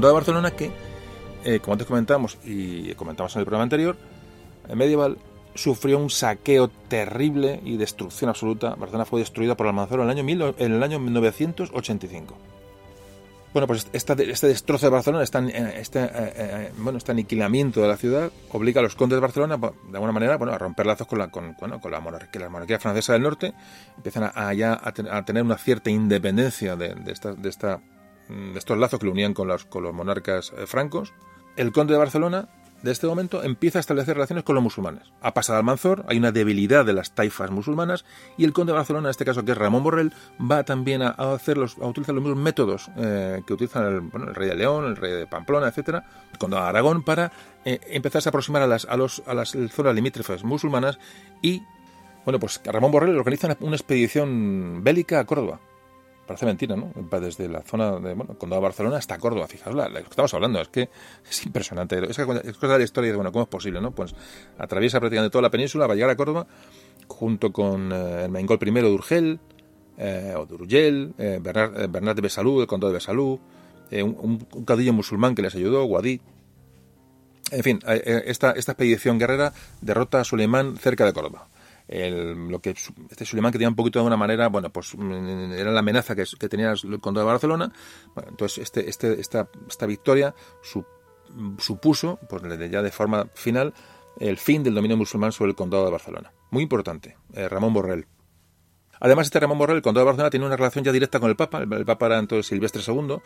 De Barcelona que, eh, como antes comentamos y comentamos en el programa anterior, en medieval sufrió un saqueo terrible y destrucción absoluta. Barcelona fue destruida por Almanzora en el año, mil- en el año 985. Bueno, pues esta- este destrozo de Barcelona, eh, este, eh, eh, bueno, este aniquilamiento de la ciudad, obliga a los condes de Barcelona, de alguna manera, bueno, a romper lazos con la, con, bueno, con la monarquía, francesa del norte, empiezan a, ya a, ten- a tener una cierta independencia de, esta, estos lazos que lo unían con los, monarcas eh, francos. El conde de Barcelona, de este momento, empieza a establecer relaciones con los musulmanes. Ha pasado al Manzor, hay una debilidad de las taifas musulmanas, y el conde de Barcelona, en este caso que es Ramón Borrell, va también a, hacer a utilizar los mismos métodos eh, que utilizan el, rey de León, el rey de Pamplona, etcétera, el conde de Aragón, para eh, empezarse a aproximar a las zonas limítrofes musulmanas y bueno, pues Ramón Borrell organiza una, una expedición bélica a Córdoba. Parece mentira, ¿no? Desde la zona de, bueno, Condado de Barcelona hasta Córdoba. Fijaos, lo que estamos hablando, es que es impresionante. Es, que, es cosa de la historia de, bueno, ¿cómo es posible, no? Pues atraviesa prácticamente toda la península, va a llegar a Córdoba, junto con eh, el Maingol I de Urgel, eh, o de Urgell, eh, Bernard, eh, Bernard de Besalú, el condado de Besalú, eh, un, un, caudillo musulmán que les ayudó, Guadí. En fin, eh, esta, esta expedición guerrera derrota a Suleimán cerca de Córdoba. El, lo que este Suleimán que tenía un poquito de una manera, bueno, pues mm, era la amenaza que, que tenía el condado de Barcelona. Bueno, entonces este, este, esta, esta victoria su- supuso, pues ya de forma final, el fin del dominio musulmán sobre el condado de Barcelona. Muy importante, eh, Ramón Borrell. Además, este Ramón Borrell, el condado de Barcelona, tiene una relación ya directa con el Papa, el, Papa era entonces Silvestre II,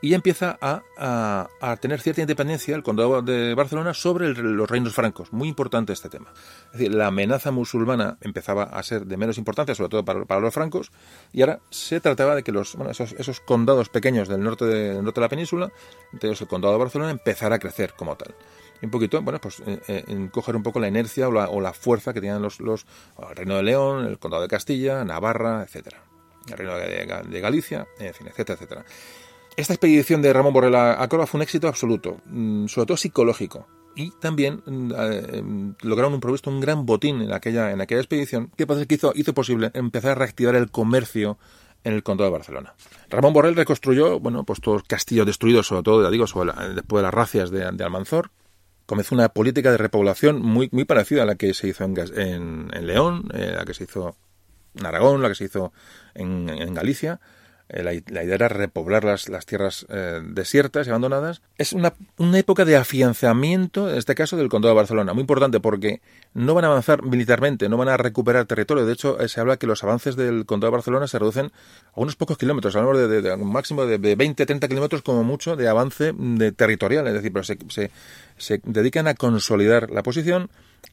y empieza a, tener cierta independencia el condado de Barcelona sobre los reinos francos. Muy importante este tema. Es decir, la amenaza musulmana empezaba a ser de menos importancia, sobre todo para, los francos, y ahora se trataba de que los, esos, condados pequeños del norte de, norte de la península, entonces el condado de Barcelona, empezara a crecer como tal un poquito, bueno, pues eh, eh, coger un poco la inercia o la, fuerza que tenían los, el Reino de León, el Condado de Castilla, Navarra, etcétera, el Reino de, Galicia, en fin, etcétera, etcétera. Esta expedición de Ramón Borrell a Córdoba fue un éxito absoluto, mm, sobre todo psicológico. Y también mm, eh, lograron un provisto un gran botín en aquella, en aquella expedición que hizo, hizo posible empezar a reactivar el comercio en el condado de Barcelona. Ramón Borrell reconstruyó, bueno, pues todos los castillos destruidos, sobre todo, ya digo, después de las racias de Almanzor, comenzó una política de repoblación muy, muy parecida a la que se hizo en, en, León, eh, la que se hizo en Aragón, la que se hizo en, en Galicia, eh, la, idea era repoblar las, las tierras eh, desiertas y abandonadas. Es una, una, época de afianzamiento, en este caso, del condado de Barcelona. Muy importante porque no van a avanzar militarmente, no van a recuperar territorio. De hecho, eh, se habla que los avances del condado de Barcelona se reducen a unos pocos kilómetros, hablamos de, de, un máximo de, 20, 30 kilómetros como mucho de avance de territorial. Es decir, pero se, se, se dedican a consolidar la posición,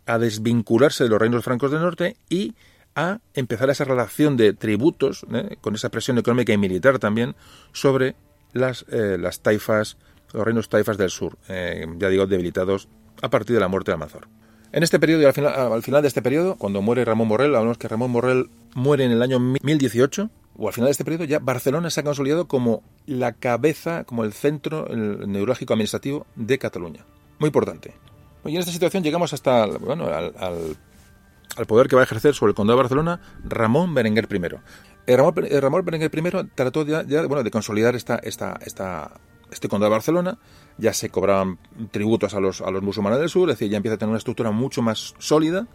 a desvincularse de los reinos francos del norte y a empezar esa relación de tributos, ¿eh? con esa presión económica y militar también, sobre las, eh, las taifas, los reinos taifas del sur, eh, ya digo, debilitados a partir de la muerte de Almanzor. En este periodo y al final, al final de este periodo, cuando muere Ramón Morrell, hablamos que Ramón Morrell muere en el año 1018, o al final de este periodo, ya Barcelona se ha consolidado como la cabeza, como el centro neurálgico administrativo de Cataluña. Muy importante. Y en esta situación llegamos hasta bueno, al al poder que va a ejercer sobre el condado de Barcelona Ramón Berenguer I. Eh, Ramón, eh, Ramón Berenguer I trató ya, bueno, de consolidar esta, esta, esta, este condado de Barcelona, ya se cobraban tributos a los, a los musulmanes del sur, es decir, ya empieza a tener una estructura mucho más sólida,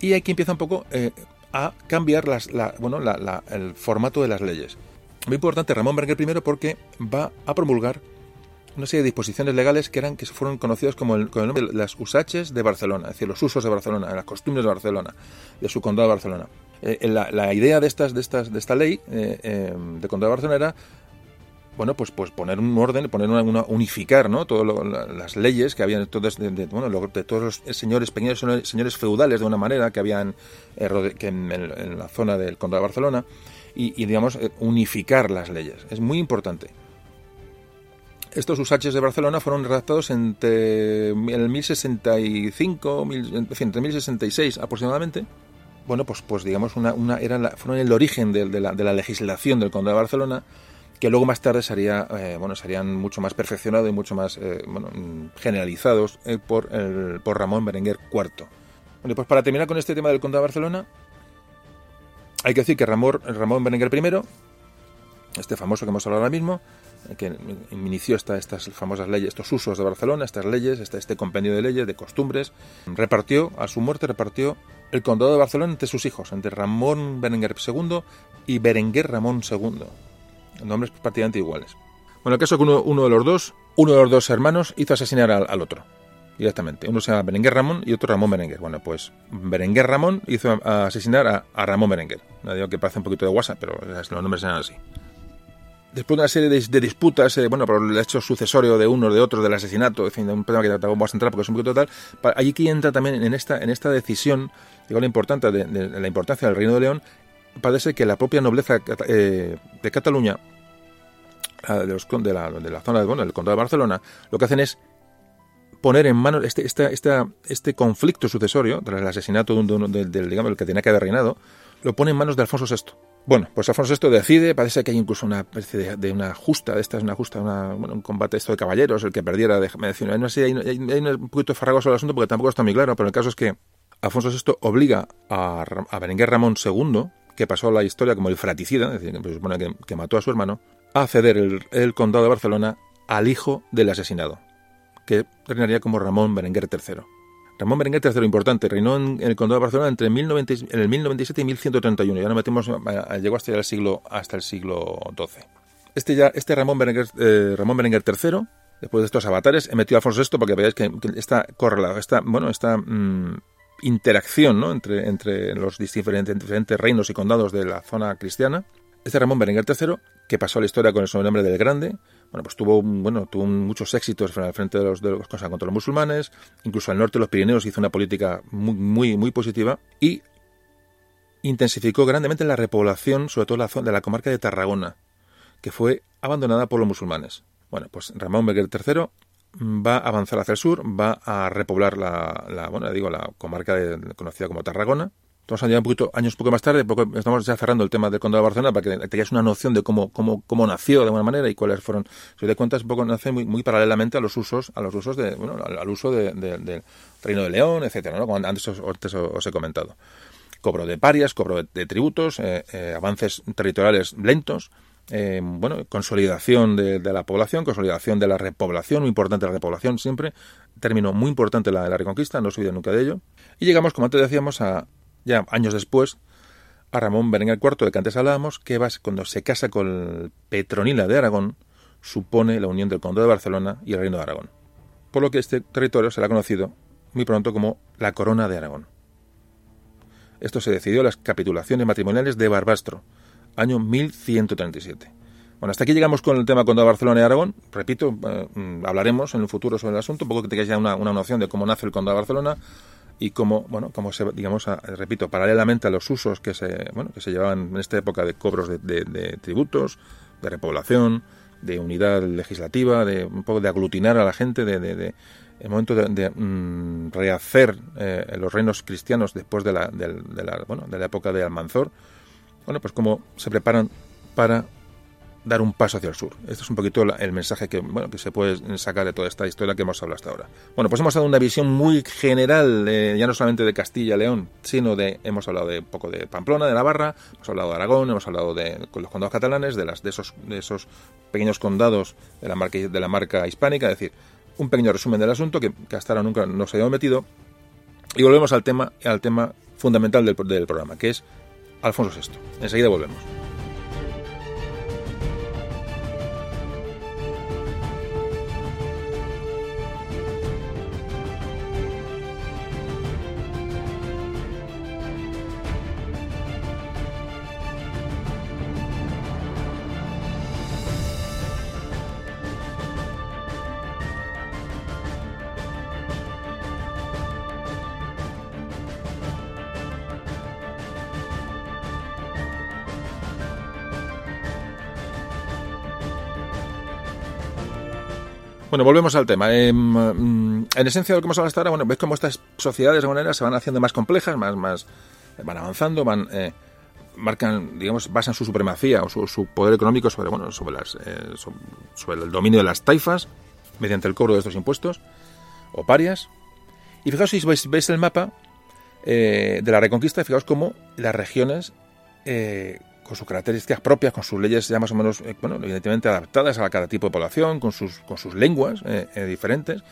y aquí empieza un poco eh, a cambiar las, la, bueno, la, el formato de las leyes. Muy importante Ramón Berenguer I porque va a promulgar una serie de disposiciones legales que eran que fueron conocidas como el, con el nombre de las usaches de Barcelona, es decir, los usos de Barcelona, las costumbres de Barcelona, de su condado de Barcelona. Eh, la, idea de estas, de estas, de esta ley eh, eh, de condado de Barcelona era bueno, pues, pues poner un orden, poner una, unificar, ¿no? Todas las leyes que habían todas de, bueno, de todos los señores pequeños señores feudales de una manera que habían que en, la zona del condado de Barcelona y, y digamos unificar las leyes. Es muy importante. Estos usaches de Barcelona fueron redactados entre el 1065, entre 1066 aproximadamente. Bueno, pues, pues digamos, una, una, eran fueron el origen de, la, de, la, legislación del Condado de Barcelona, que luego más tarde sería, eh, bueno, serían mucho más perfeccionados y mucho más eh, bueno, generalizados eh, por, el, por Ramón Berenguer IV. Bueno, pues para terminar con este tema del Condado de Barcelona, hay que decir que Ramón, Ramón Berenguer I, este famoso que hemos hablado ahora mismo, que inició esta, estas famosas leyes, estos usos de Barcelona, estas leyes, este, este compendio de leyes, de costumbres, repartió, a su muerte repartió el condado de Barcelona entre sus hijos, entre Ramón Berenguer II y Berenguer Ramón II, nombres prácticamente iguales. Bueno, el caso es que uno, de los dos, uno de los dos hermanos hizo asesinar al, otro, directamente. Uno se llama Berenguer Ramón y otro Ramón Berenguer. Bueno, pues Berenguer Ramón hizo asesinar a, Ramón Berenguer. No digo que parece un poquito de WhatsApp, pero los nombres eran así después de una serie de, disputas, eh, bueno, por el hecho sucesorio de uno, de otro, del asesinato, en fin, de un tema que vamos a entrar porque es un poquito total, allí que entra también en esta, en esta decisión, digo, la, importancia de, la importancia del Reino de León, parece que la propia nobleza eh, de Cataluña, de, los, de, la, de zona bueno, del condado de Barcelona, lo que hacen es poner en manos este, este, este conflicto sucesorio, tras el asesinato de un, del, digamos, el que tenía que haber reinado, lo pone en manos de Alfonso VI. Bueno, pues Alfonso VI decide, parece que hay incluso una especie de, una justa, esta es una justa, un combate esto de caballeros, el que perdiera, déjame decir, no sé, hay, un poquito farragoso el asunto porque tampoco está muy claro, pero el caso es que Alfonso VI obliga a, a Berenguer Ramón II, que pasó la historia como el fraticida, es decir, que se supone que, mató a su hermano, a ceder el, condado de Barcelona al hijo del asesinado, que reinaría como Ramón Berenguer III. Ramón Berenguer III, importante, reinó en, el condado de Barcelona entre el en el 1097 y 1131. Ya nos metemos, llegó hasta el siglo, hasta el siglo XII. Este, ya, este Ramón, Berenguer, eh, Ramón Berenguer III después de estos avatares, he metido a Alfonso VI porque veáis que, que está correlado, esta, bueno, esta mm, interacción ¿no? entre, entre los diferentes, diferentes reinos y condados de la zona cristiana. Este Ramón Berenguer III, que pasó a la historia con el sobrenombre del Grande, bueno, pues tuvo, bueno, tuvo muchos éxitos al frente de los, de los contra los musulmanes, incluso al norte de los Pirineos hizo una política muy, muy, muy positiva y intensificó grandemente la repoblación, sobre todo la zona de la comarca de Tarragona, que fue abandonada por los musulmanes. Bueno, pues Ramón Berenguer III va a avanzar hacia el sur, va a repoblar la, la bueno, digo, la comarca conocida como Tarragona, Estamos ya un poquito, años poco más tarde, estamos ya cerrando el tema del condado de Barcelona para que tengáis una noción de cómo, cómo, cómo nació de alguna manera y cuáles fueron. Si os das cuenta, un poco nace muy, paralelamente a los usos, a los usos de, bueno, al, uso del Reino de León, etcétera, ¿no? Como antes, os, he comentado. Cobro de parias, cobro de, tributos, eh, eh, avances territoriales lentos, eh, bueno, consolidación de, la población, consolidación de la repoblación, muy importante la repoblación siempre, término muy importante la de la reconquista, no se olvide nunca de ello. Y llegamos, como antes decíamos, a, ya años después, a Ramón Berenguer IV, de que antes hablábamos, que cuando se casa con Petronila de Aragón, supone la unión del Condado de Barcelona y el Reino de Aragón. Por lo que este territorio será conocido muy pronto como la Corona de Aragón. Esto se decidió en las capitulaciones matrimoniales de Barbastro, año 1137. Bueno, hasta aquí llegamos con el tema Condado de Barcelona y Aragón. Repito, eh, mm, hablaremos en el futuro sobre el asunto, un poco que tengáis ya una, una noción de cómo nace el Condado de Barcelona, y como bueno como se digamos repito paralelamente a los usos que se bueno que se llevaban en esta época de cobros de, tributos de repoblación de unidad legislativa de un poco de aglutinar a la gente de, de el momento de, mm, rehacer eh, los reinos cristianos después de la, de, la, bueno, de la época de Almanzor bueno pues como se preparan para dar un paso hacia el sur. Este es un poquito el mensaje que, bueno, que se puede sacar de toda esta historia que hemos hablado hasta ahora. Bueno, pues hemos dado una visión muy general, ya no solamente de Castilla y León, sino de, hemos hablado de un poco de Pamplona, de Navarra, hemos hablado de Aragón, hemos hablado de los condados catalanes, de, las, de, esos, de esos pequeños condados de la, marca, de la marca hispánica, es decir, un pequeño resumen del asunto que, hasta ahora nunca nos habíamos metido. Y volvemos al tema, al tema fundamental del, del programa, que es Alfonso VI. Enseguida volvemos. Bueno, volvemos al tema. Em, mm, en esencia, lo que hemos hablado hasta ahora, bueno, ves cómo estas sociedades de alguna manera se van haciendo más complejas, más, más, van avanzando, van, eh, marcan, digamos, basan su supremacía o su, poder económico sobre, bueno, sobre, las, eh, sobre el dominio de las taifas mediante el cobro de estos impuestos o parias. Y fijaos si veis, veis el mapa eh, de la Reconquista, fijaos cómo las regiones con sus características propias, con sus leyes ya más o menos, eh, bueno, evidentemente adaptadas a cada tipo de población, con sus, con sus lenguas eh, eh, diferentes,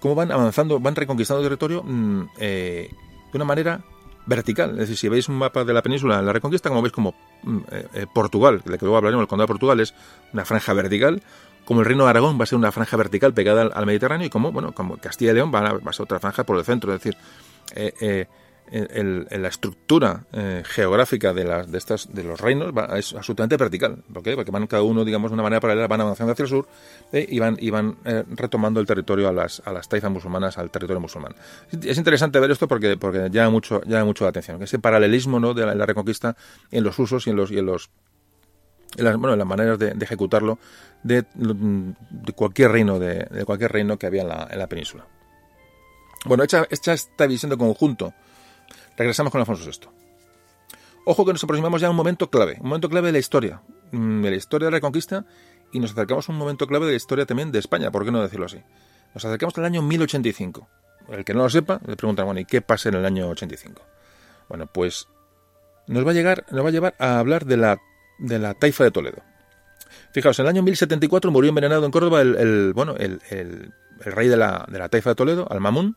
cómo van avanzando, van reconquistando territorio mm, de una manera vertical. Es decir, si veis un mapa de la península en la Reconquista, como veis como mm, Portugal, de que luego hablaremos, el condado de Portugal es una franja vertical, como el reino de Aragón va a ser una franja vertical pegada al, Mediterráneo y como, bueno, como Castilla y León va a ser otra franja por el centro. Es decir, el, la estructura eh, geográfica de, las, de, estas, de los reinos es absolutamente vertical. ¿Por? Porque van cada uno, digamos, de una manera paralela, van avanzando hacia el sur eh, y van, y van eh, retomando el territorio a las, a las taifas musulmanas, al territorio musulmán. Es interesante ver esto porque, porque llama mucho, llama mucho la atención. Ese paralelismo ¿no? de la, reconquista en los usos y en los, y en los en las, bueno, las maneras de, ejecutarlo de, de, cualquier reino de, de, cualquier reino que había en la, en la península. Bueno, hecha, hecha esta visión de conjunto Regresamos con Alfonso VI. Ojo que nos aproximamos ya a un momento clave, un momento clave de la historia, mm, de la historia de la Reconquista, y nos acercamos a un momento clave de la historia también de España, ¿por qué no decirlo así? Nos acercamos al año 1085. El que no lo sepa, le pregunta, bueno, ¿y qué pasa en el año 85? Bueno, pues nos va a, llegar, nos va a llevar a hablar de la, de la taifa de Toledo. Fijaos, en el año 1074 murió envenenado en Córdoba el, bueno, el, el, rey de la, de la taifa de Toledo, Al-Mamun,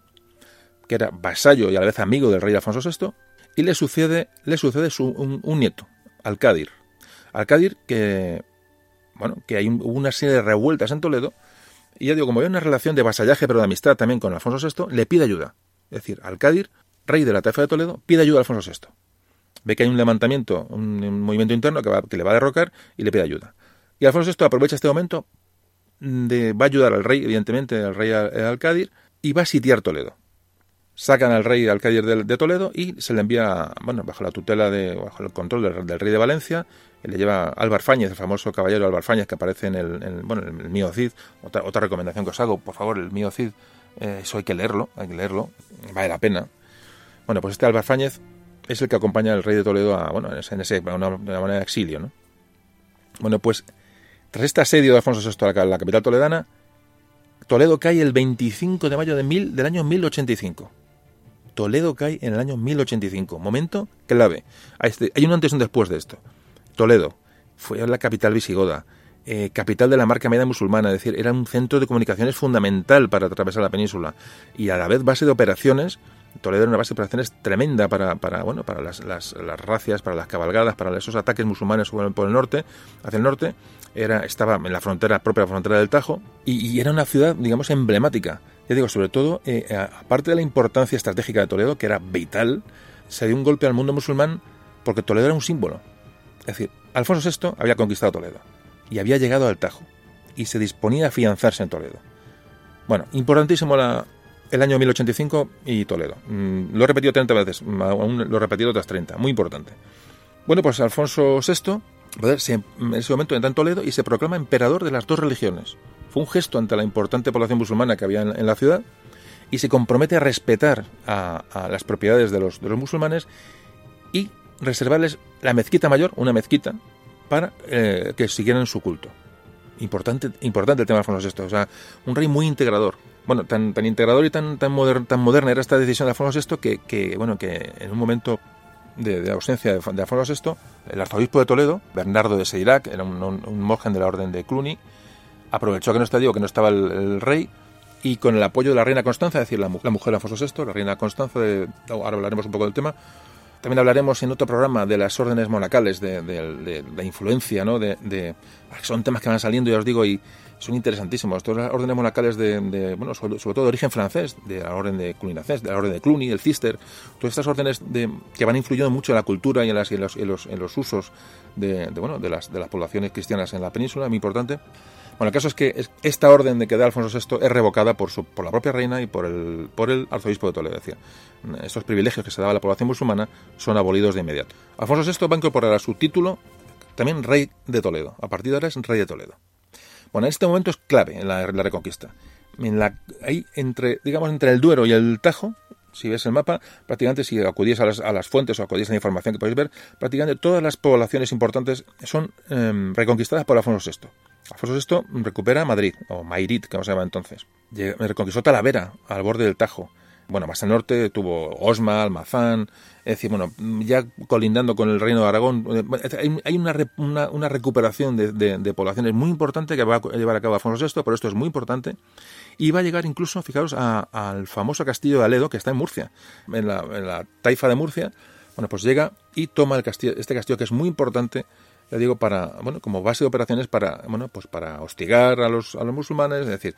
que era vasallo y a la vez amigo del rey Alfonso VI, y le sucede, le sucede su, un, nieto, Alcádir. Alcádir que, bueno, que hay una serie de revueltas en Toledo Y ya digo, como hay una relación de vasallaje, pero de amistad también con Alfonso VI, le pide ayuda. Es decir, Alcádir, rey de la taifa de Toledo, pide ayuda a Alfonso VI. Ve que hay un levantamiento, un, movimiento interno que, que le va a derrocar y le pide ayuda. Y Alfonso VI aprovecha este momento, de, va a ayudar al rey, evidentemente, al rey Alcádir, y va a sitiar Toledo. Sacan al rey Alcádir de, Toledo y se le envía, bueno, bajo la tutela, de, bajo el control del, rey de Valencia, le lleva Álvar Fáñez, el famoso caballero Álvar Fáñez que aparece en el, bueno, el mío Cid. Otra, otra recomendación que os hago, por favor, el mío Cid, eh, eso hay que leerlo, hay que leerlo, vale la pena. Bueno, pues este Álvar Fáñez es el que acompaña al rey de Toledo a, bueno, en ese, de una, manera de exilio, ¿no? Bueno, pues tras este asedio de Alfonso VI a la, capital toledana, Toledo cae el 25 de mayo de mil, del año 1085. Toledo cae en el año 1085. Momento clave. Este, hay un antes y un después de esto. Toledo fue la capital visigoda, eh, capital de la marca media musulmana, es decir, era un centro de comunicaciones fundamental para atravesar la península y a la vez base de operaciones Toledo era una base de operaciones tremenda para, para, bueno, para las, las, las, racias, para las cabalgadas, para esos ataques musulmanes por el norte, hacia el norte. Era, estaba en la frontera, propia frontera del Tajo, y, era una ciudad, digamos, emblemática. Ya digo, sobre todo, eh, aparte de la importancia estratégica de Toledo, que era vital, se dio un golpe al mundo musulmán porque Toledo era un símbolo. Es decir, Alfonso VI había conquistado Toledo y había llegado al Tajo y se disponía a afianzarse en Toledo. Bueno, importantísimo el año 1085 y Toledo. Mm, lo he repetido 30 veces, aún lo he repetido otras 30, muy importante. Bueno, pues Alfonso VI en ese momento entra en Toledo y se proclama emperador de las dos religiones. Fue un gesto ante la importante población musulmana que había en, la ciudad y se compromete a respetar a, las propiedades de los, musulmanes y reservarles la mezquita mayor, una mezquita, para eh, que siguieran su culto. Importante, importante el tema de Alfonso VI, o sea, un rey muy integrador, bueno, tan, tan integrador y tan, tan, tan moderna era esta decisión de Alfonso VI que, que bueno, que en un momento de, ausencia de, Alfonso VI, el arzobispo de Toledo, Bernardo de Seirac, era un, un, de la orden de Cluny, aprovechó que no, estaba, que no estaba el, rey y con el apoyo de la reina Constanza, es decir, la, mujer de Alfonso VI, la reina Constanza, de, ahora hablaremos un poco del tema, también hablaremos en otro programa de las órdenes monacales, de, de, de influencia, ¿no? De, son temas que van saliendo, ya os digo, y son interesantísimos. Las órdenes monacales de, bueno, sobre, todo de origen francés, de la orden de Clunacés, de la orden de Cluny, del Cister, todas estas órdenes de, que van influyendo mucho en la cultura y en, los, usos de, bueno, de, las, de las poblaciones cristianas en la península, muy importante. Bueno, el caso es que esta orden de que da Alfonso VI es revocada por, su, por la propia reina y por el, por el arzobispo de Toledo. Decía. Estos privilegios que se daba a la población musulmana son abolidos de inmediato. Alfonso VI va a incorporar a su título también rey de Toledo. A partir de ahora es rey de Toledo. Bueno, en este momento es clave en la, reconquista. La, ahí entre, digamos, entre el Duero y el Tajo, si ves el mapa, prácticamente si acudís a las, a las, fuentes o acudís a la información que podéis ver, prácticamente todas las poblaciones importantes son em, reconquistadas por Alfonso VI. Alfonso VI recupera Madrid, o Mairit, como se llama entonces. reconquistó Talavera, al borde del Tajo bueno, más al norte tuvo Osma, Almazán, es decir, bueno, ya colindando con el reino de Aragón, eh, hay una, recuperación de, poblaciones muy importante que va a llevar a cabo Alfonso VI, pero esto es muy importante, y va a llegar incluso, fijaros, al famoso castillo de Aledo, que está en Murcia, en la, taifa de Murcia, bueno, pues llega y toma el castillo, este castillo que es muy importante, ya digo, para, bueno, como base de operaciones para, bueno, pues para hostigar a los musulmanes, es decir,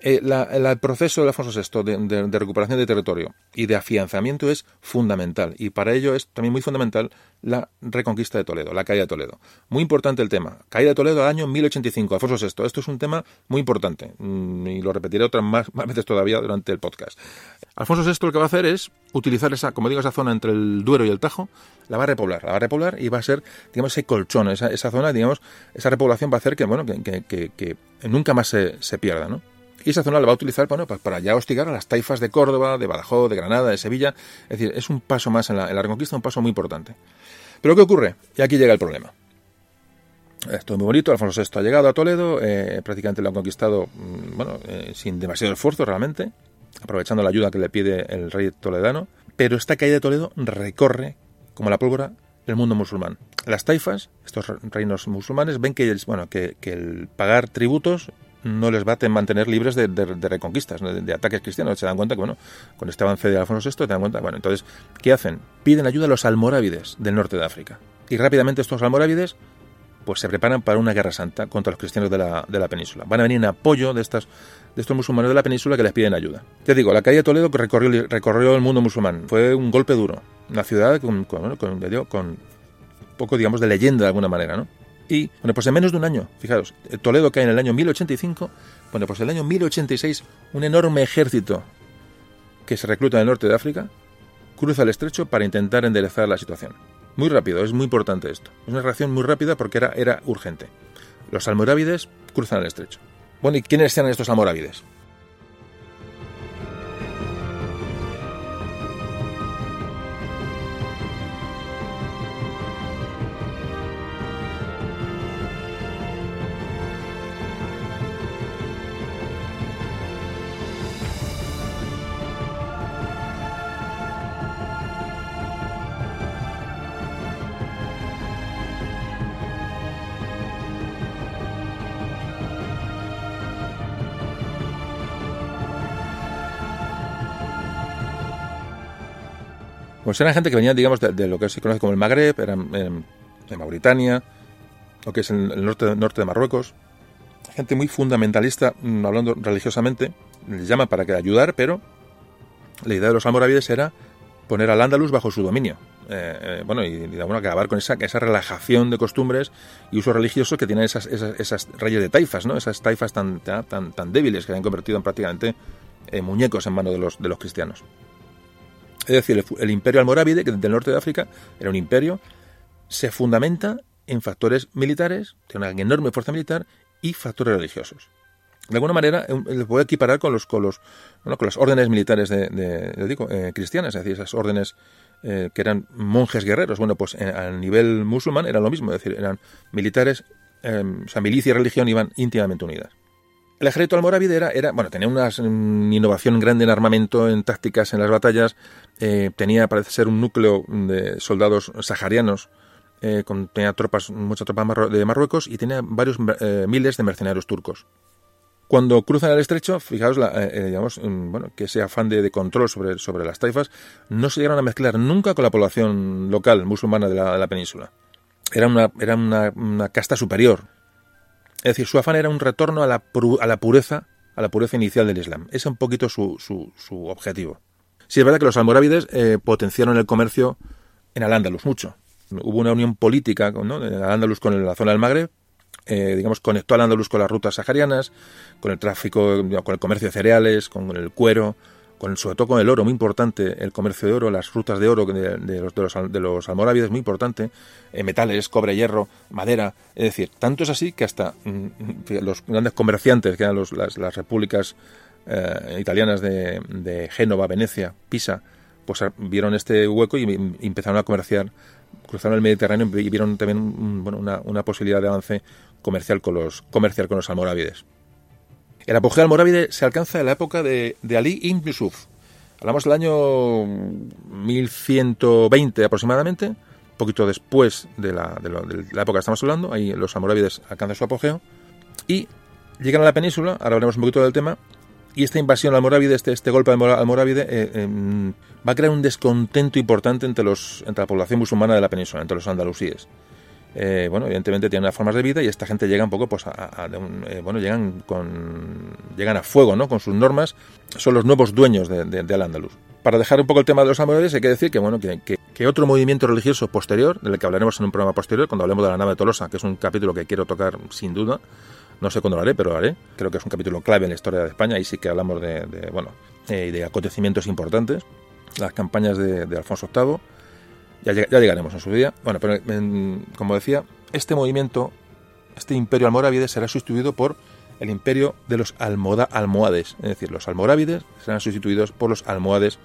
eh, el proceso de Alfonso VI de, recuperación de territorio y de afianzamiento es fundamental y para ello es también muy fundamental la reconquista de Toledo, la caída de Toledo. Muy importante el tema. Caída de Toledo al año 1085, Alfonso VI. Esto es un tema muy importante mm, y lo repetiré otras más, veces todavía durante el podcast. Alfonso VI lo que va a hacer es utilizar esa, como digo, esa zona entre el Duero y el Tajo, la va a repoblar, la va a repoblar y va a ser, digamos, ese colchón, esa, esa zona, digamos, esa repoblación va a hacer que, bueno, que, nunca más se, se pierda, ¿no? Y esa zona la va a utilizar para ya hostigar a las taifas de Córdoba, de Badajoz, de Granada, de Sevilla. Es decir, es un paso más en la, reconquista, un paso muy importante. Pero ¿qué ocurre? Y aquí llega el problema. Esto es muy bonito, Alfonso VI ha llegado a Toledo, eh, prácticamente lo han conquistado mm, bueno, eh, sin demasiado esfuerzo realmente, aprovechando la ayuda que le pide el rey toledano, pero esta caída de Toledo recorre, como la pólvora, el mundo musulmán. Las taifas, estos reinos musulmanes, ven que, bueno, que el pagar tributos no les va a mantener libres de, reconquistas, de, ataques cristianos. Se dan cuenta que, bueno, con este avance de Alfonso VI, se dan cuenta, bueno, entonces, ¿qué hacen? Piden ayuda a los almorávides del norte de África. Y rápidamente estos almorávides pues se preparan para una guerra santa contra los cristianos de la, de la península. Van a venir en apoyo de, estas, de estos musulmanes de la península que les piden ayuda. Ya digo, la calle de Toledo recorrió, recorrió el mundo musulmán fue un golpe duro. Una ciudad con, con, con, con poco, digamos, de leyenda de alguna manera, ¿no? Y, bueno, pues en menos de un año, fijaros, Toledo cae en el año 1085, bueno, pues en el año 1086 un enorme ejército que se recluta en el norte de África cruza el estrecho para intentar enderezar la situación. Muy rápido, es muy importante esto. Es una reacción muy rápida porque era, era urgente. Los almorávides cruzan el estrecho. Bueno, ¿y quiénes eran estos almorávides? Pues eran gente que venía, digamos, de, lo que se conoce como el Magreb, eran en, Mauritania, lo que es el, norte, norte de Marruecos. Gente muy fundamentalista, mm, hablando religiosamente, les llama para que ayudar, pero la idea de los almorávides era poner al Andalus bajo su dominio. Eh, eh, bueno, y, bueno, acabar con esa, esa relajación de costumbres y uso religioso que tienen esas, esas, esas reyes de taifas, ¿no? Esas taifas tan, tan, tan débiles que se han convertido en prácticamente eh, muñecos en manos de los, de los cristianos. Es decir, el, el imperio almorávide, que del norte de África era un imperio, se fundamenta en factores militares, tiene una enorme fuerza militar y factores religiosos. De alguna manera, le puede equiparar con los, con los, bueno, con las órdenes militares de, de, eh, cristianas, es decir, esas órdenes eh, que eran monjes guerreros. Bueno, pues eh, a nivel musulmán era lo mismo, es decir, eran militares, eh, o sea, milicia y religión iban íntimamente unidas. El ejército almorávide era, era bueno, tenía una innovación grande en armamento, en tácticas, en las batallas. Eh, tenía, parece ser, un núcleo de soldados saharianos. Eh, tenía tropas, muchas tropas de Marruecos y tenía varios eh, miles de mercenarios turcos. Cuando cruzan el estrecho, fijaos, la, digamos, bueno, que ese afán de, control sobre, sobre las taifas no se llegaron a mezclar nunca con la población local musulmana de la, península. Era, una, era una casta superior, es decir, su afán era un retorno a la, a la pureza, a la pureza inicial del Islam. Ese es un poquito su, su, su objetivo. Sí es verdad que los almorávides eh, potenciaron el comercio en Al-Ándalus mucho. Hubo una unión política ¿no? Al-Ándalus con la zona del Magreb, eh, digamos, conectó Al-Ándalus con las rutas saharianas, con el tráfico, con el comercio de cereales, con el cuero, con, sobre todo con el oro, muy importante, el comercio de oro, las rutas de oro de, los, de, los, de los almorávides, muy importante, eh, metales, cobre, hierro, madera, es decir, tanto es así que hasta mm, los grandes comerciantes, que eran los, las, las, repúblicas eh, italianas de, de, Génova, Venecia, Pisa, pues vieron este hueco y, empezaron a comerciar, cruzaron el Mediterráneo y vieron también un, bueno, una, una posibilidad de avance comercial con los, comercial con los almorávides. El apogeo almorávide se alcanza en la época de, Ali ibn Yusuf. Hablamos del año 1120 aproximadamente, poquito después de la, época que estamos hablando. Ahí los almorávides alcanzan su apogeo. Y llegan a la península, ahora hablaremos un poquito del tema, y esta invasión almorávide, este, este golpe almorávide, eh, eh, va a crear un descontento importante entre, los, entre la población musulmana de la península, entre los andalusíes eh, bueno, evidentemente tienen unas formas de vida y esta gente llega un poco, pues, a, eh, bueno, llegan con, llegan a fuego, ¿no? Con sus normas, son los nuevos dueños de, de, de Al-Ándalus. Para dejar un poco el tema de los amores, hay que decir que, bueno, que, otro movimiento religioso posterior, del que hablaremos en un programa posterior, cuando hablemos de la nave de Tolosa, que es un capítulo que quiero tocar sin duda, no sé cuándo lo haré, pero lo haré. Creo que es un capítulo clave en la historia de España, y sí que hablamos de, de bueno, eh, de acontecimientos importantes, las campañas de, de Alfonso VIII, ya, llegaremos en su día. Bueno, pero como decía, este movimiento, este imperio almorávide será sustituido por el imperio de los almoda, almohades. Es decir, los almorávides serán sustituidos por los almohades,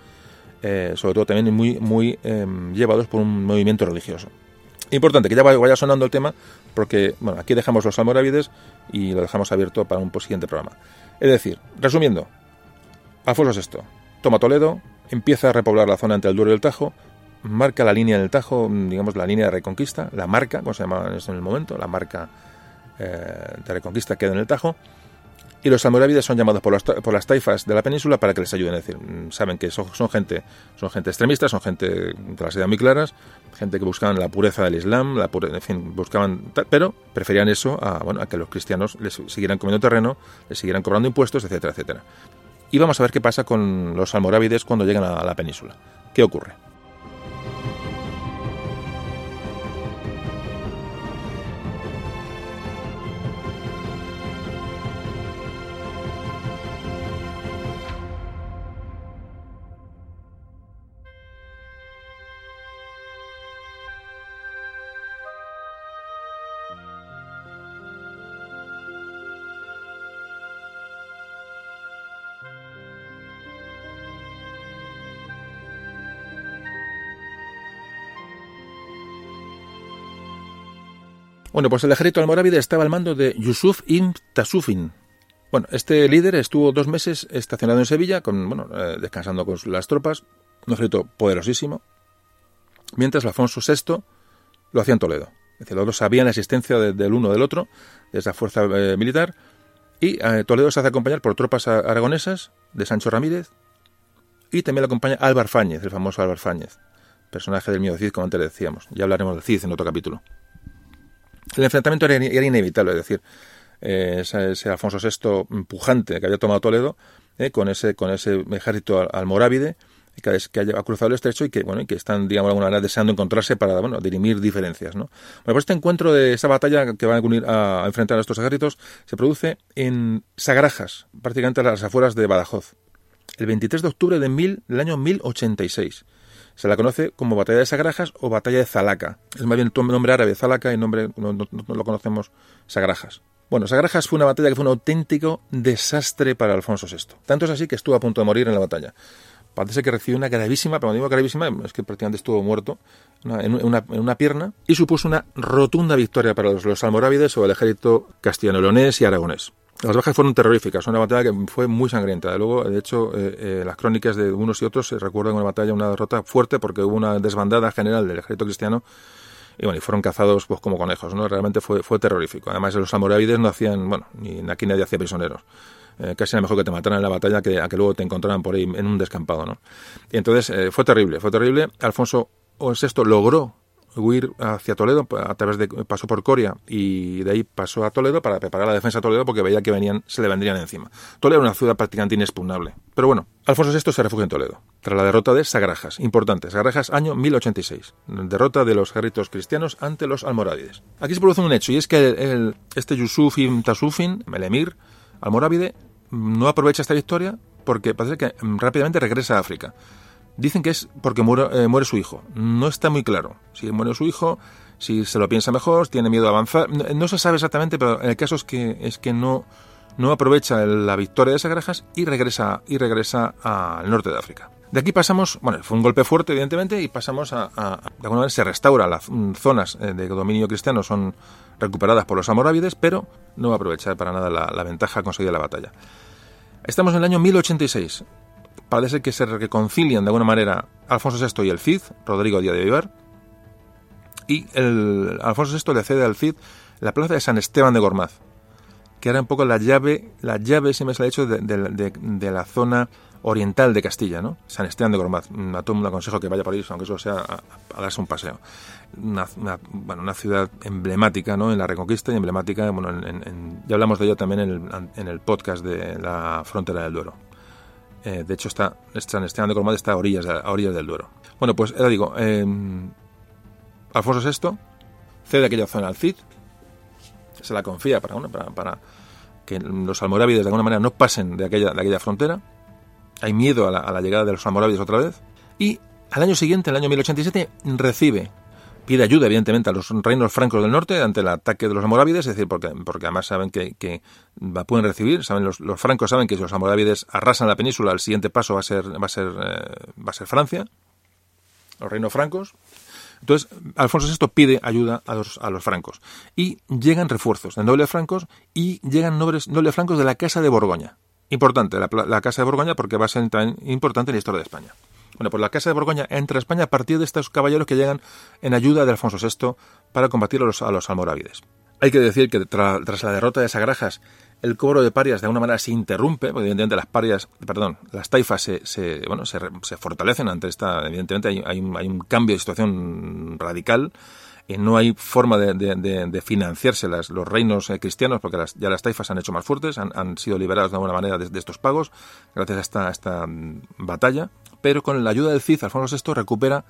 eh, sobre todo también muy, muy eh, llevados por un movimiento religioso. Importante que ya vaya sonando el tema, porque bueno, aquí dejamos los almorávides y lo dejamos abierto para un siguiente programa. Es decir, resumiendo, Alfonso VI toma Toledo, empieza a repoblar la zona entre el Duero y el Tajo, marca la línea del Tajo, digamos la línea de reconquista, la marca, como se llama en el momento, la marca eh, de reconquista queda en el Tajo, y los almorávides son llamados por las, por las taifas de la península para que les ayuden. Es decir, mm, saben que son, son gente son gente extremista, son gente de las ideas muy claras, gente que buscaban la pureza del Islam, la en fin, buscaban, pero preferían eso a, bueno, a que los cristianos les siguieran comiendo terreno, les siguieran cobrando impuestos, etcétera, etcétera. Y vamos a ver qué pasa con los almorávides cuando llegan a la península. ¿Qué ocurre? Bueno, pues el ejército almorávide estaba al mando de Yusuf ibn Tasufin. Bueno, este líder estuvo dos meses estacionado en Sevilla, con, bueno, eh, descansando con las tropas, un ejército poderosísimo, mientras Alfonso VI lo hacía en Toledo. Es decir, los dos sabían la existencia del uno del otro, de esa fuerza eh, militar, y eh, Toledo se hace acompañar por tropas aragonesas de Sancho Ramírez, y también lo acompaña Álvar Fáñez, el famoso Álvar Fáñez, personaje del miedo Cid, como antes decíamos. Ya hablaremos del Cid en otro capítulo. El enfrentamiento era, inevitable, es decir, eh, ese, Alfonso VI pujante que había tomado Toledo, eh, con ese con ese ejército almorávide que, que haya cruzado el estrecho y que bueno y que están digamos alguna manera deseando encontrarse para bueno dirimir diferencias no bueno pues este encuentro de esa batalla que van a unir a, enfrentar a estos ejércitos se produce en Sagrajas prácticamente a las afueras de Badajoz el 23 de octubre de mil, del año 1086 se la conoce como Batalla de Sagrajas o Batalla de Zalaca. Es más bien nombre árabe, Zalaca, y nombre no, lo conocemos Sagrajas. Bueno, Sagrajas fue una batalla que fue un auténtico desastre para Alfonso VI. Tanto es así que estuvo a punto de morir en la batalla. Parece que recibió una gravísima, pero digo gravísima, es que prácticamente estuvo muerto en, una, pierna y supuso una rotunda victoria para los, los almorávides o el ejército castellano-leonés y aragonés. Las bajas fueron terroríficas, una batalla que fue muy sangrienta. Luego, de hecho, eh, eh, las crónicas de unos y otros se recuerdan una batalla, una derrota fuerte, porque hubo una desbandada general del ejército cristiano y bueno, y fueron cazados pues como conejos, ¿no? Realmente fue, fue terrorífico. Además, los almorávides no hacían, bueno, ni aquí nadie hacía prisioneros. Eh, casi era mejor que te mataran en la batalla que a que luego te encontraran por ahí en un descampado, ¿no? Y entonces fue terrible, fue terrible. Alfonso VI logró huir hacia Toledo, a través de, pasó por Coria y de ahí pasó a Toledo para preparar la defensa de Toledo porque veía que venían, se le vendrían encima. Toledo era una ciudad prácticamente inexpugnable. Pero bueno, Alfonso VI se refugia en Toledo, tras la derrota de Sagrajas, importante, Sagrajas año 1086, derrota de los ejércitos cristianos ante los almorávides. Aquí se produce un hecho y es que el, este Yusuf ibn Tasufin, el almorávide, no aprovecha esta victoria porque parece que rápidamente regresa a África. Dicen que es porque muere, eh, muere, su hijo. No está muy claro. Si muere su hijo, si se lo piensa mejor, tiene miedo a avanzar. No, se sabe exactamente, pero el caso es que, es que no, no aprovecha la victoria de Sagrajas y regresa, y regresa al norte de África. De aquí pasamos, bueno, fue un golpe fuerte, evidentemente, y pasamos a, de alguna manera se restaura las zonas eh, de dominio cristiano, son recuperadas por los almorávides, pero no va a aprovechar para nada la, la ventaja conseguida en la batalla. Estamos en el año 1086 parece que se reconcilian de alguna manera Alfonso VI y el Cid, Rodrigo Díaz de Vivar, y el Alfonso VI le cede al Cid la plaza de San Esteban de Gormaz, que era un poco la llave, la llave, si me ha hecho, de, de, la zona oriental de Castilla, ¿no? San Esteban de Gormaz. A todo el mundo aconsejo que vaya por ahí, aunque eso sea a, darse un paseo. Una, bueno, una ciudad emblemática, ¿no? En la Reconquista y emblemática, bueno, ya hablamos de ello también en el, en el podcast de la frontera del Duero. Eh, de hecho, está, San Esteban de Gormaz está a orillas, orillas del Duero. Bueno, pues era digo, em, Alfonso VI cede aquella zona al Cid, se la confía para, para, para, que los almorávides de alguna manera no pasen de aquella, de aquella frontera. Hay miedo a la, a la llegada de los almorávides otra vez. Y al año siguiente, el año 1087, recibe pide ayuda, evidentemente, a los reinos francos del norte ante el ataque de los almorávides, es decir, porque, porque además saben que, que pueden recibir, saben los, los, francos saben que si los almorávides arrasan la península, el siguiente paso va a ser, va a ser, eh, va a ser Francia, los reinos francos. Entonces, Alfonso VI pide ayuda a los, a los francos. Y llegan refuerzos de nobles francos y llegan nobles, nobles francos de la Casa de Borgoña. Importante, la, la Casa de Borgoña, porque va a ser tan importante en la historia de España. Bueno, pues la Casa de Borgoña entra a España a partir de estos caballeros que llegan en ayuda de Alfonso VI para combatir a los, almorávides. Hay que decir que tras la derrota de Sagrajas el cobro de parias de alguna manera se interrumpe, porque evidentemente las parias, perdón, las taifas se, se bueno, se, fortalecen ante esta, evidentemente hay, un, cambio de situación radical y no hay forma de, financiarse los reinos eh, cristianos porque las, ya las taifas han hecho más fuertes, han, sido liberados de alguna manera de, estos pagos gracias a esta, a esta mm, batalla, pero con la ayuda del Cid, Alfonso VI recupera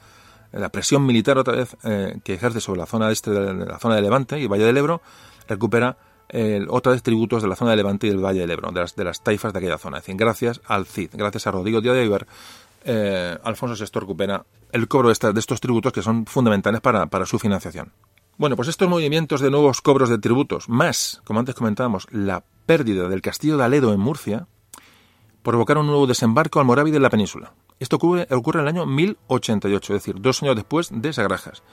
la presión militar otra vez eh, que ejerce sobre la zona este de la zona de Levante y Valle del Ebro, recupera eh, otra vez tributos de la zona de Levante y del Valle del Ebro, de las, de las taifas de aquella zona. Es decir, gracias al Cid, gracias a Rodrigo Díaz de Iber, eh, Alfonso VI recupera el cobro de, esta, de, estos tributos que son fundamentales para, para su financiación. Bueno, pues estos movimientos de nuevos cobros de tributos, más, como antes comentábamos, la pérdida del castillo de Aledo en Murcia, provocaron un nuevo desembarco almorávide en la península. Esto ocurre, ocurre en el año 1088, es decir, dos años después de Sagrajas.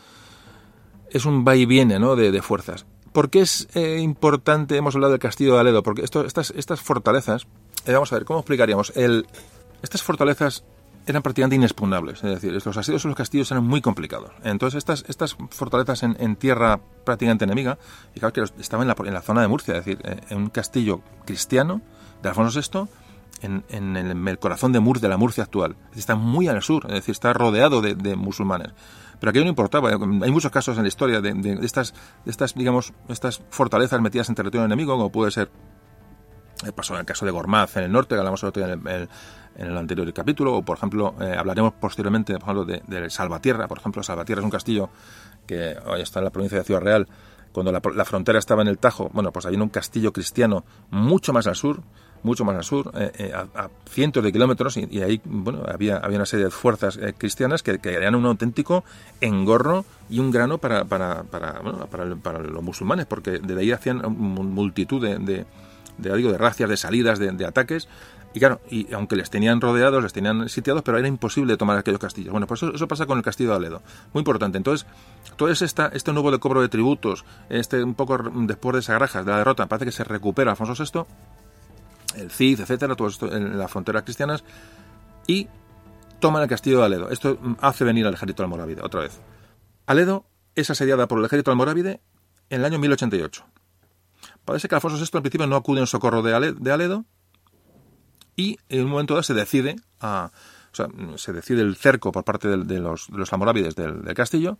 Es un va y viene ¿no? de, de fuerzas. ¿Por qué es eh, importante, hemos hablado del castillo de Aledo? Porque esto, estas, estas fortalezas, eh, vamos a ver, ¿cómo explicaríamos? El, estas fortalezas eran prácticamente inexpugnables, es decir, los asedios en los castillos eran muy complicados. Entonces, estas, estas fortalezas en, en tierra prácticamente enemiga, y claro que estaban en la, en la zona de Murcia, es decir, en un castillo cristiano de Alfonso VI, en, en, el, corazón de, Mur, de la Murcia actual. Está muy al sur, es decir, está rodeado de, musulmanes. Pero aquello no importaba. Hay muchos casos en la historia de, de, estas, de estas, digamos, estas fortalezas metidas en territorio enemigo, como puede ser pasó en el caso de Gormaz en el norte, que hablamos el otro en el, en el anterior capítulo, o por ejemplo, eh, hablaremos posteriormente, por ejemplo, de, de, Salvatierra. Por ejemplo, Salvatierra es un castillo que hoy está en la provincia de Ciudad Real. Cuando la, la, frontera estaba en el Tajo, bueno, pues había un castillo cristiano mucho más al sur, mucho más al sur, eh, eh, a, cientos de kilómetros, y, ahí, bueno, había, había una serie de fuerzas eh, cristianas que, que, eran un auténtico engorro y un grano para, para, para, bueno, para, los musulmanes, porque de ahí hacían multitud de, de, de, digo, de racias, de salidas, de, de ataques, y claro, y aunque les tenían rodeados, les tenían sitiados, pero era imposible tomar aquellos castillos. Bueno, pues eso, pasa con el castillo de Aledo. Muy importante. Entonces, todo esta, este nuevo de cobro de tributos, este un poco después de Sagrajas, de la derrota, parece que se recupera Alfonso VI, el Cid, etcétera, todo esto en las fronteras cristianas, y toman el castillo de Aledo. Esto hace venir al ejército almorávide, otra vez. Aledo es asediada por el ejército almorávide en el año 1088. Parece que Alfonso VI en principio no acude en socorro de Aledo, y en un momento dado se decide se decide el cerco por parte de, los, de los almorávides del, castillo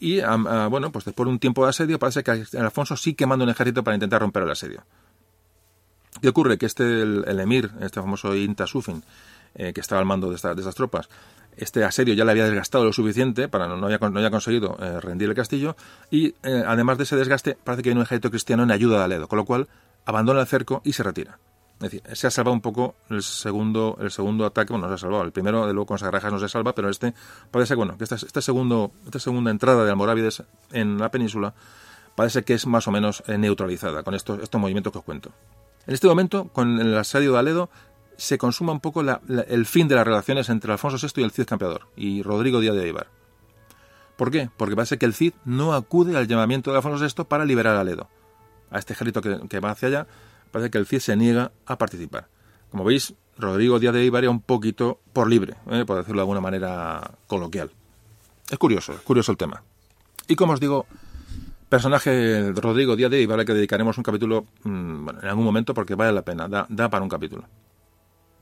y a, a, bueno pues después de un tiempo de asedio parece que Alfonso sí que manda un ejército para intentar romper el asedio ¿qué ocurre? que este el, emir este famoso Inta Sufin eh, que estaba al mando de, esta, de, estas tropas este asedio ya le había desgastado lo suficiente para no, no, había, no había conseguido eh, rendir el castillo y eh, además de ese desgaste parece que hay un ejército cristiano en ayuda de Aledo con lo cual abandona el cerco y se retira es decir, se ha salvado un poco el segundo, el segundo ataque, bueno, no se ha salvado. El primero, de luego, con Sagrajas no se salva, pero este parece bueno, que esta, este segundo, esta segunda entrada de Almorávides en la península parece que es más o menos neutralizada con estos, estos movimientos que os cuento. En este momento, con el asedio de Aledo, se consuma un poco el fin de las relaciones entre Alfonso VI y el Cid Campeador, y Rodrigo Díaz de Ibar. ¿Por qué? Porque parece que el Cid no acude al llamamiento de Alfonso VI para liberar a Aledo, a este ejército que, va hacia allá, parece que el CIE se niega a participar. Como veis, Rodrigo Díaz de Ibar era un poquito por libre, ¿eh? por decirlo de alguna manera coloquial. Es curioso, es curioso el tema. Y como os digo, personaje Rodrigo Díaz de Ibar al que dedicaremos un capítulo bueno, en algún momento porque vale la pena, da, da, para un capítulo.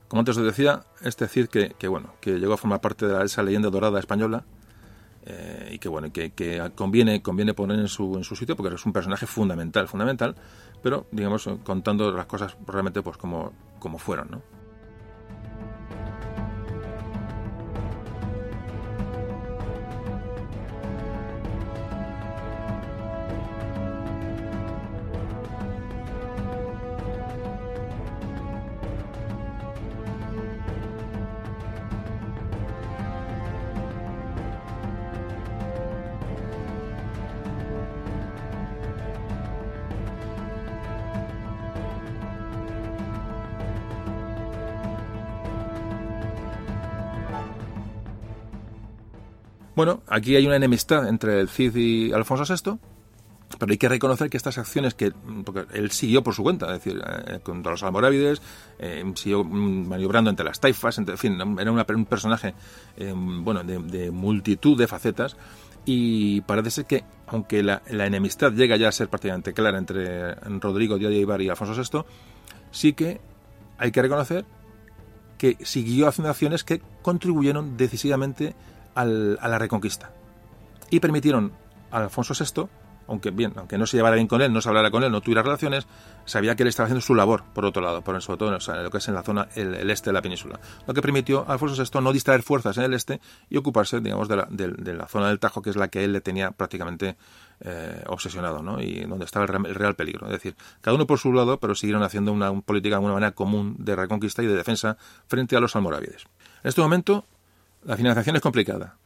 Como antes os decía, es decir que, que, bueno, que llegó a formar parte de esa leyenda dorada española eh, y que bueno, que, que, conviene, conviene poner en su, en su sitio porque es un personaje fundamental, fundamental, pero digamos contando las cosas realmente pues como, como fueron, ¿no? Bueno, aquí hay una enemistad entre el Cid y Alfonso VI, pero hay que reconocer que estas acciones que porque él siguió por su cuenta, es decir, eh, contra los almorávides, eh, siguió maniobrando entre las taifas, entre, en fin, era una, un personaje eh, bueno de, multitud de facetas y parece ser que, aunque la, enemistad llega ya a ser prácticamente clara entre Rodrigo de Ibar y Alfonso VI, sí que hay que reconocer que siguió haciendo acciones que contribuyeron decisivamente a la reconquista y permitieron a Alfonso VI aunque bien, aunque no se llevara bien con él, no se hablara con él, no tuviera relaciones, sabía que él estaba haciendo su labor, por otro lado, por sobre todo en lo que es en la zona, el, este de la península. Lo que permitió a Alfonso VI no distraer fuerzas en el este y ocuparse, digamos, de la, zona del Tajo, que es la que él le tenía prácticamente eh, obsesionado, ¿no? Y donde estaba el, real peligro. Es decir, cada uno por su lado, pero siguieron haciendo una, una política de una manera común de reconquista y de defensa frente a los almorávides. En este momento, la financiación es complicada.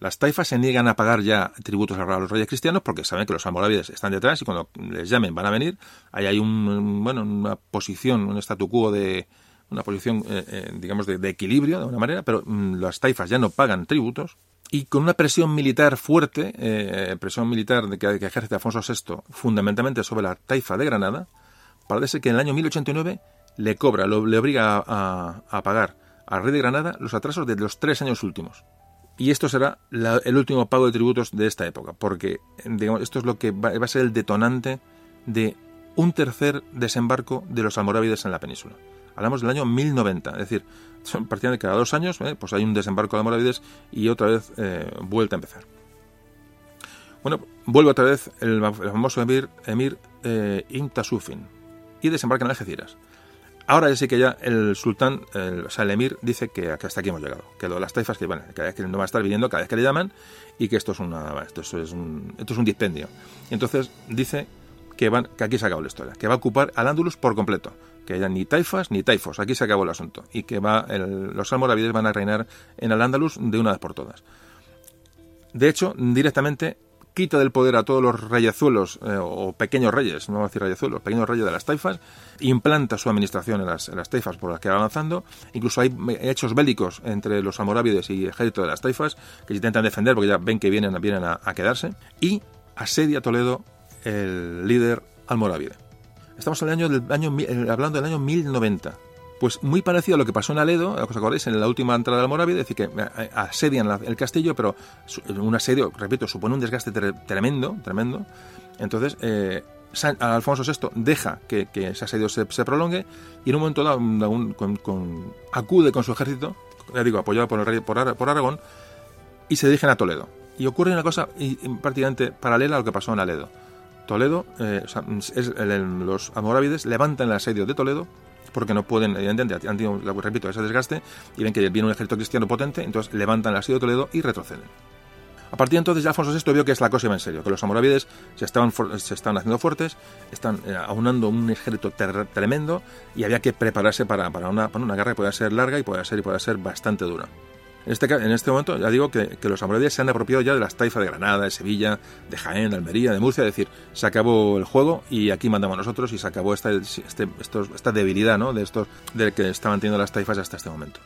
Las taifas se niegan a pagar ya tributos a los reyes cristianos porque saben que los almorávides están detrás y cuando les llamen van a venir. Ahí hay un, bueno, una posición, un statu quo de una posición, eh, eh, digamos, de, equilibrio de una manera, pero mm, las taifas ya no pagan tributos y con una presión militar fuerte, eh, presión militar que, que, ejerce Alfonso VI fundamentalmente sobre la taifa de Granada, parece que en el año 1089 le cobra, le obliga a, a pagar al rey de Granada los atrasos de los tres años últimos. Y esto será el último pago de tributos de esta época, porque esto es lo que va, a ser el detonante de un tercer desembarco de los almorávides en la península. Hablamos del año 1090, es decir, son de cada dos años, ¿eh? pues hay un desembarco de almorávides y otra vez eh, vuelta a empezar. Bueno, vuelve otra vez el, famoso emir, emir eh, y desembarca en Algeciras. Ahora sí que ya el sultán, el, o sea, el emir, dice que, hasta aquí hemos llegado. Que lo las taifas, que, bueno, que no va a estar viniendo cada vez que le llaman y que esto es, una, esto es, un, esto es un dispendio. Y entonces dice que, van, que aquí se acabó la historia, que va a ocupar al Ándulus por completo. Que haya ni taifas ni taifos, aquí se acabó el asunto. Y que va los almoravides van a reinar en el Ándalus de una vez por todas. De hecho, directamente quita del poder a todos los reyezuelos eh, o pequeños reyes, no voy a decir reyezuelos, pequeños reyes de las taifas, implanta su administración en las, taifas por las que va avanzando. Incluso hay hechos bélicos entre los almorávides y el ejército de las taifas que se intentan defender porque ya ven que vienen, vienen a, quedarse. Y asedia Toledo el líder almorávide. Estamos en el año, del año, hablando del año 1090 pues muy parecido a lo que pasó en Aledo, ¿os acordáis? En la última entrada del Almorávide, es decir, que eh, asedian el castillo, pero un asedio, repito, supone un desgaste tremendo, tremendo. Entonces, eh, Alfonso VI deja que, ese asedio se, prolongue y en un momento dado acude con su ejército, ya digo, apoyado por el rey Aragón, y se dirigen a Toledo. Y ocurre una cosa prácticamente paralela a lo que pasó en Aledo. Toledo, eh, los almorávides levantan el asedio de Toledo porque no pueden, evidentemente, han tenido, repito, ese desgaste y ven que viene un ejército cristiano potente, entonces levantan el asedio de Toledo y retroceden. A partir de entonces ya Alfonso VI vio que es la cosa iba en serio, que los amorávides se estaban, se estaban haciendo fuertes, están eh, aunando un ejército tremendo y había que prepararse para, para, una, para una guerra que podía ser larga y podía ser, y podía ser bastante dura. En este, en este momento ya digo que, los almorávides se han apropiado ya de las taifas de Granada, de Sevilla, de Jaén, de Almería, de Murcia, es decir, se acabó el juego y aquí mandamos nosotros y se acabó esta, este, esta debilidad ¿no? de estos de que estaban teniendo las taifas hasta este momento.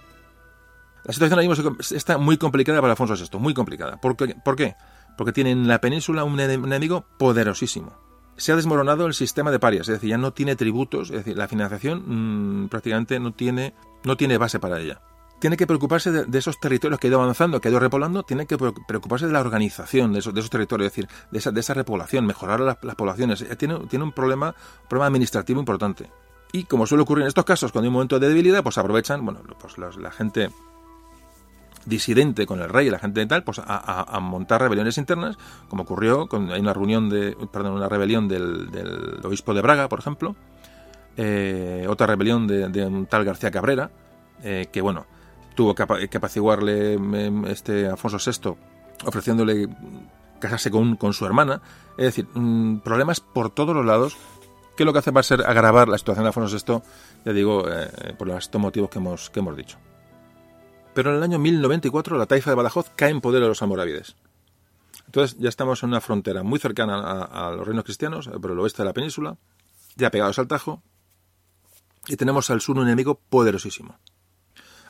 La situación mismo está muy complicada para Alfonso VI, muy complicada. ¿Por qué? ¿Por qué? Porque tiene en la península un enemigo poderosísimo. Se ha desmoronado el sistema de parias, es decir, ya no tiene tributos, es decir, la financiación mm, prácticamente no tiene, no tiene base para ella tiene que preocuparse de, esos territorios que ha ido avanzando, que ha ido repoblando, tiene que preocuparse de la organización de esos, de esos territorios, es decir, de esa, de esa repoblación, mejorar las, poblaciones. Eh, tiene, un problema, un problema administrativo importante. Y como suele ocurrir en estos casos, cuando hay un momento de debilidad, pues aprovechan, bueno, pues la gente disidente con el rey y la gente de tal, pues a, montar rebeliones internas, como ocurrió con hay una reunión de, perdón, una rebelión del, del obispo de Braga, por ejemplo, eh, otra rebelión de, un tal García Cabrera, eh, que bueno, tuvo que, apaciguarle em, este Alfonso VI ofreciéndole casarse con, con su hermana. Es decir, mm, problemas por todos los lados que lo que hace va a ser agravar la situación de Alfonso VI, ya digo, eh, por los motivos que hemos, que hemos dicho. Pero en el año 1094 la taifa de Badajoz cae en poder de los almorávides. Entonces ya estamos en una frontera muy cercana a, a los reinos cristianos, por el oeste de la península, ya pegados al Tajo, y tenemos al sur un enemigo poderosísimo.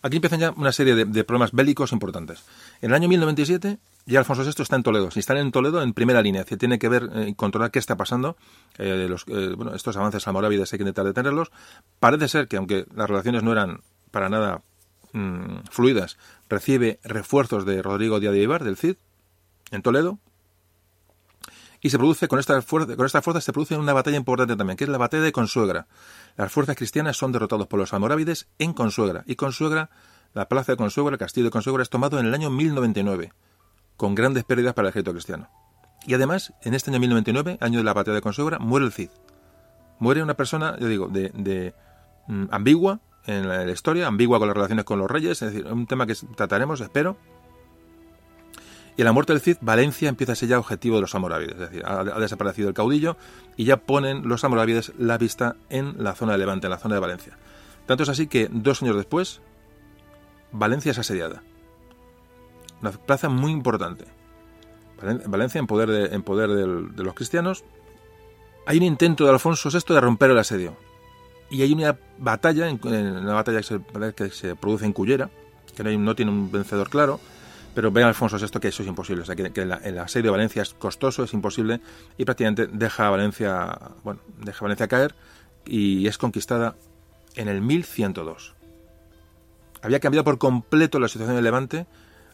Aquí empiezan ya una serie de, problemas bélicos importantes. En el año 1097 ya Alfonso VI está en Toledo. Si están en Toledo en primera línea, que tiene que ver y eh, controlar qué está pasando. Eh, los, eh, bueno, estos avances almorávides hay que intentar detenerlos. Parece ser que, aunque las relaciones no eran para nada mm, fluidas, recibe refuerzos de Rodrigo Díaz de Ibar, del Cid, en Toledo. Y se produce, con esta fuerza, con esta fuerza se produce una batalla importante también, que es la batalla de Consuegra. Las fuerzas cristianas son derrotados por los almorávides en Consuegra. Y Consuegra, la plaza de Consuegra, el castillo de Consuegra, es tomado en el año 1099, con grandes pérdidas para el ejército cristiano. Y además, en este año 1099, año de la batalla de Consuegra, muere el Cid. Muere una persona, yo digo, de, de mm, ambigua en la, historia, ambigua con las relaciones con los reyes, es decir, un tema que trataremos, espero. Y a la muerte del Cid, Valencia empieza a ser ya objetivo de los amorávides, es decir, ha, desaparecido el caudillo y ya ponen los amorávides la vista en la zona de Levante, en la zona de Valencia. Tanto es así que dos años después, Valencia es asediada. Una plaza muy importante. Valencia en poder de, en poder de los cristianos. Hay un intento de Alfonso VI de romper el asedio y hay una batalla, una batalla que se, produce en Cullera, que no, tiene un vencedor claro, pero ve Alfonso VI que eso es imposible, o sea, que, el asedio de Valencia es costoso, es imposible, y prácticamente deja Valencia, bueno, deja Valencia caer y es conquistada en el 1102. Había cambiado por completo la situación en Levante,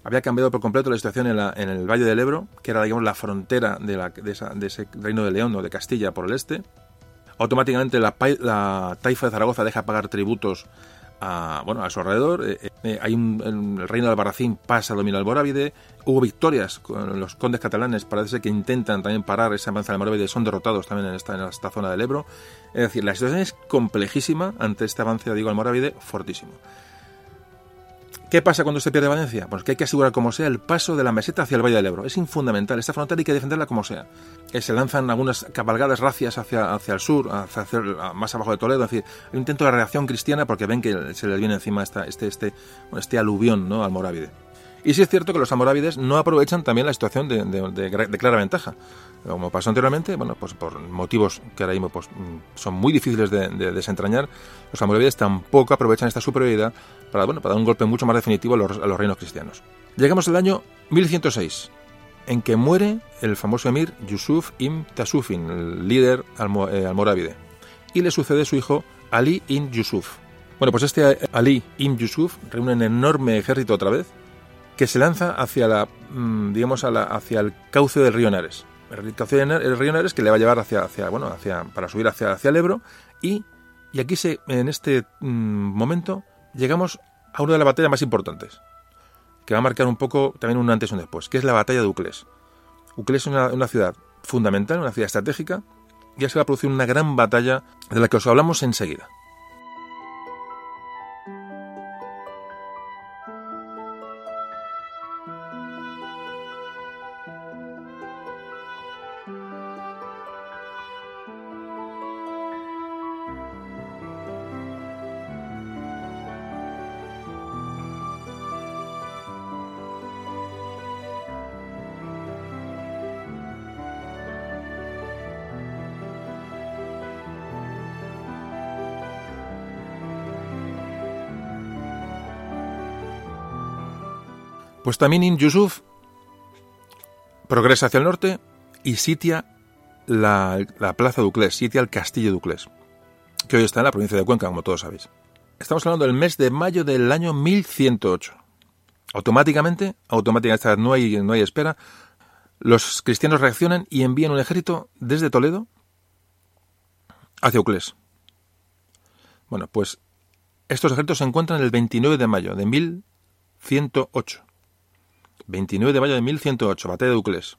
había cambiado por completo la situación en, el Valle del Ebro, que era digamos la frontera de ese reino de León o de Castilla por el este, automáticamente la, la, taifa de Zaragoza deja pagar tributos a, bueno, a su alrededor. Eh, eh, hay un, el reino de Albarracín pasa a dominar Almorávide. Hubo victorias con los condes catalanes, parece que intentan también parar esa avanza de Almorávide, son derrotados también en esta, en esta zona del Ebro. Es decir, la situación es complejísima ante este avance, digo, Almorávide, fortísimo. ¿Qué pasa cuando se pierde Valencia? Pues que hay que asegurar como sea el paso de la meseta hacia el Valle del Ebro. Es fundamental. Esta frontera hay que defenderla como sea. Se lanzan algunas cabalgadas racias hacia, hacia el sur, hacia, más abajo de Toledo. Es decir, hay un intento de reacción cristiana porque ven que se les viene encima esta, este, este, este aluvión ¿no? almorávide. Y sí es cierto que los almorávides no aprovechan también la situación de, de clara ventaja como pasó anteriormente, bueno, pues por motivos que ahora mismo pues, son muy difíciles de, de desentrañar, los almorávides tampoco aprovechan esta superioridad para, bueno, para dar un golpe mucho más definitivo a los, a los reinos cristianos. Llegamos al año 1106, en que muere el famoso emir Yusuf ibn Tasufin, el líder almo, eh, almorávide, y le sucede su hijo Ali ibn Yusuf. Bueno, pues este Ali ibn Yusuf reúne un enorme ejército otra vez, que se lanza hacia la, digamos, a la, hacia el cauce del río Nares el río Nares que le va a llevar hacia, hacia bueno, hacia, para subir hacia, hacia el Ebro y, y aquí se, en este mmm, momento llegamos a una de las batallas más importantes, que va a marcar un poco también un antes y un después, que es la batalla de Uclés. Uclés es una, una ciudad fundamental, una ciudad estratégica, ya se va a producir una gran batalla de la que os hablamos enseguida. Pues Tamimin Yusuf progresa hacia el norte y sitia la, la plaza de Uclés, sitia el castillo de Uclés, que hoy está en la provincia de Cuenca, como todos sabéis. Estamos hablando del mes de mayo del año 1108. Automáticamente, automáticamente no hay, no hay espera, los cristianos reaccionan y envían un ejército desde Toledo hacia Uclés. Bueno, pues estos ejércitos se encuentran el 29 de mayo de 1108. 29 de mayo de 1108, batalla de Uclés.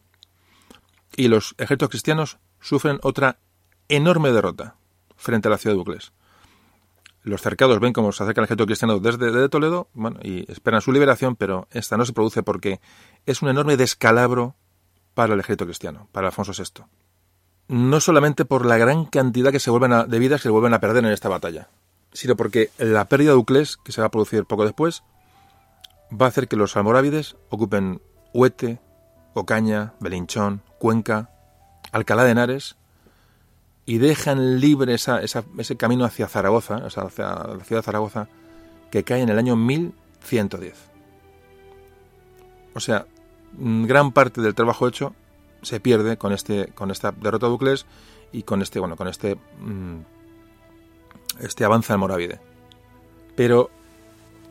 Y los ejércitos cristianos sufren otra enorme derrota frente a la ciudad de Uclés. Los cercados ven cómo se acerca el ejército cristiano desde, Toledo y esperan su liberación, pero esta no se produce porque es un enorme descalabro para el ejército cristiano, para Alfonso VI. No solamente por la gran cantidad que se vuelven a, de vidas que se vuelven a perder en esta batalla, sino porque la pérdida de Uclés, que se va a producir poco después, va a hacer que los almorávides ocupen Huete, Ocaña, Belinchón, Cuenca, Alcalá de Henares y dejan libre ese camino hacia Zaragoza, o sea, hacia la ciudad de Zaragoza, que cae en el año 1110. O sea, gran parte del trabajo hecho se pierde con este con esta derrota de Uclés y con este bueno con este este avance almorávide. Pero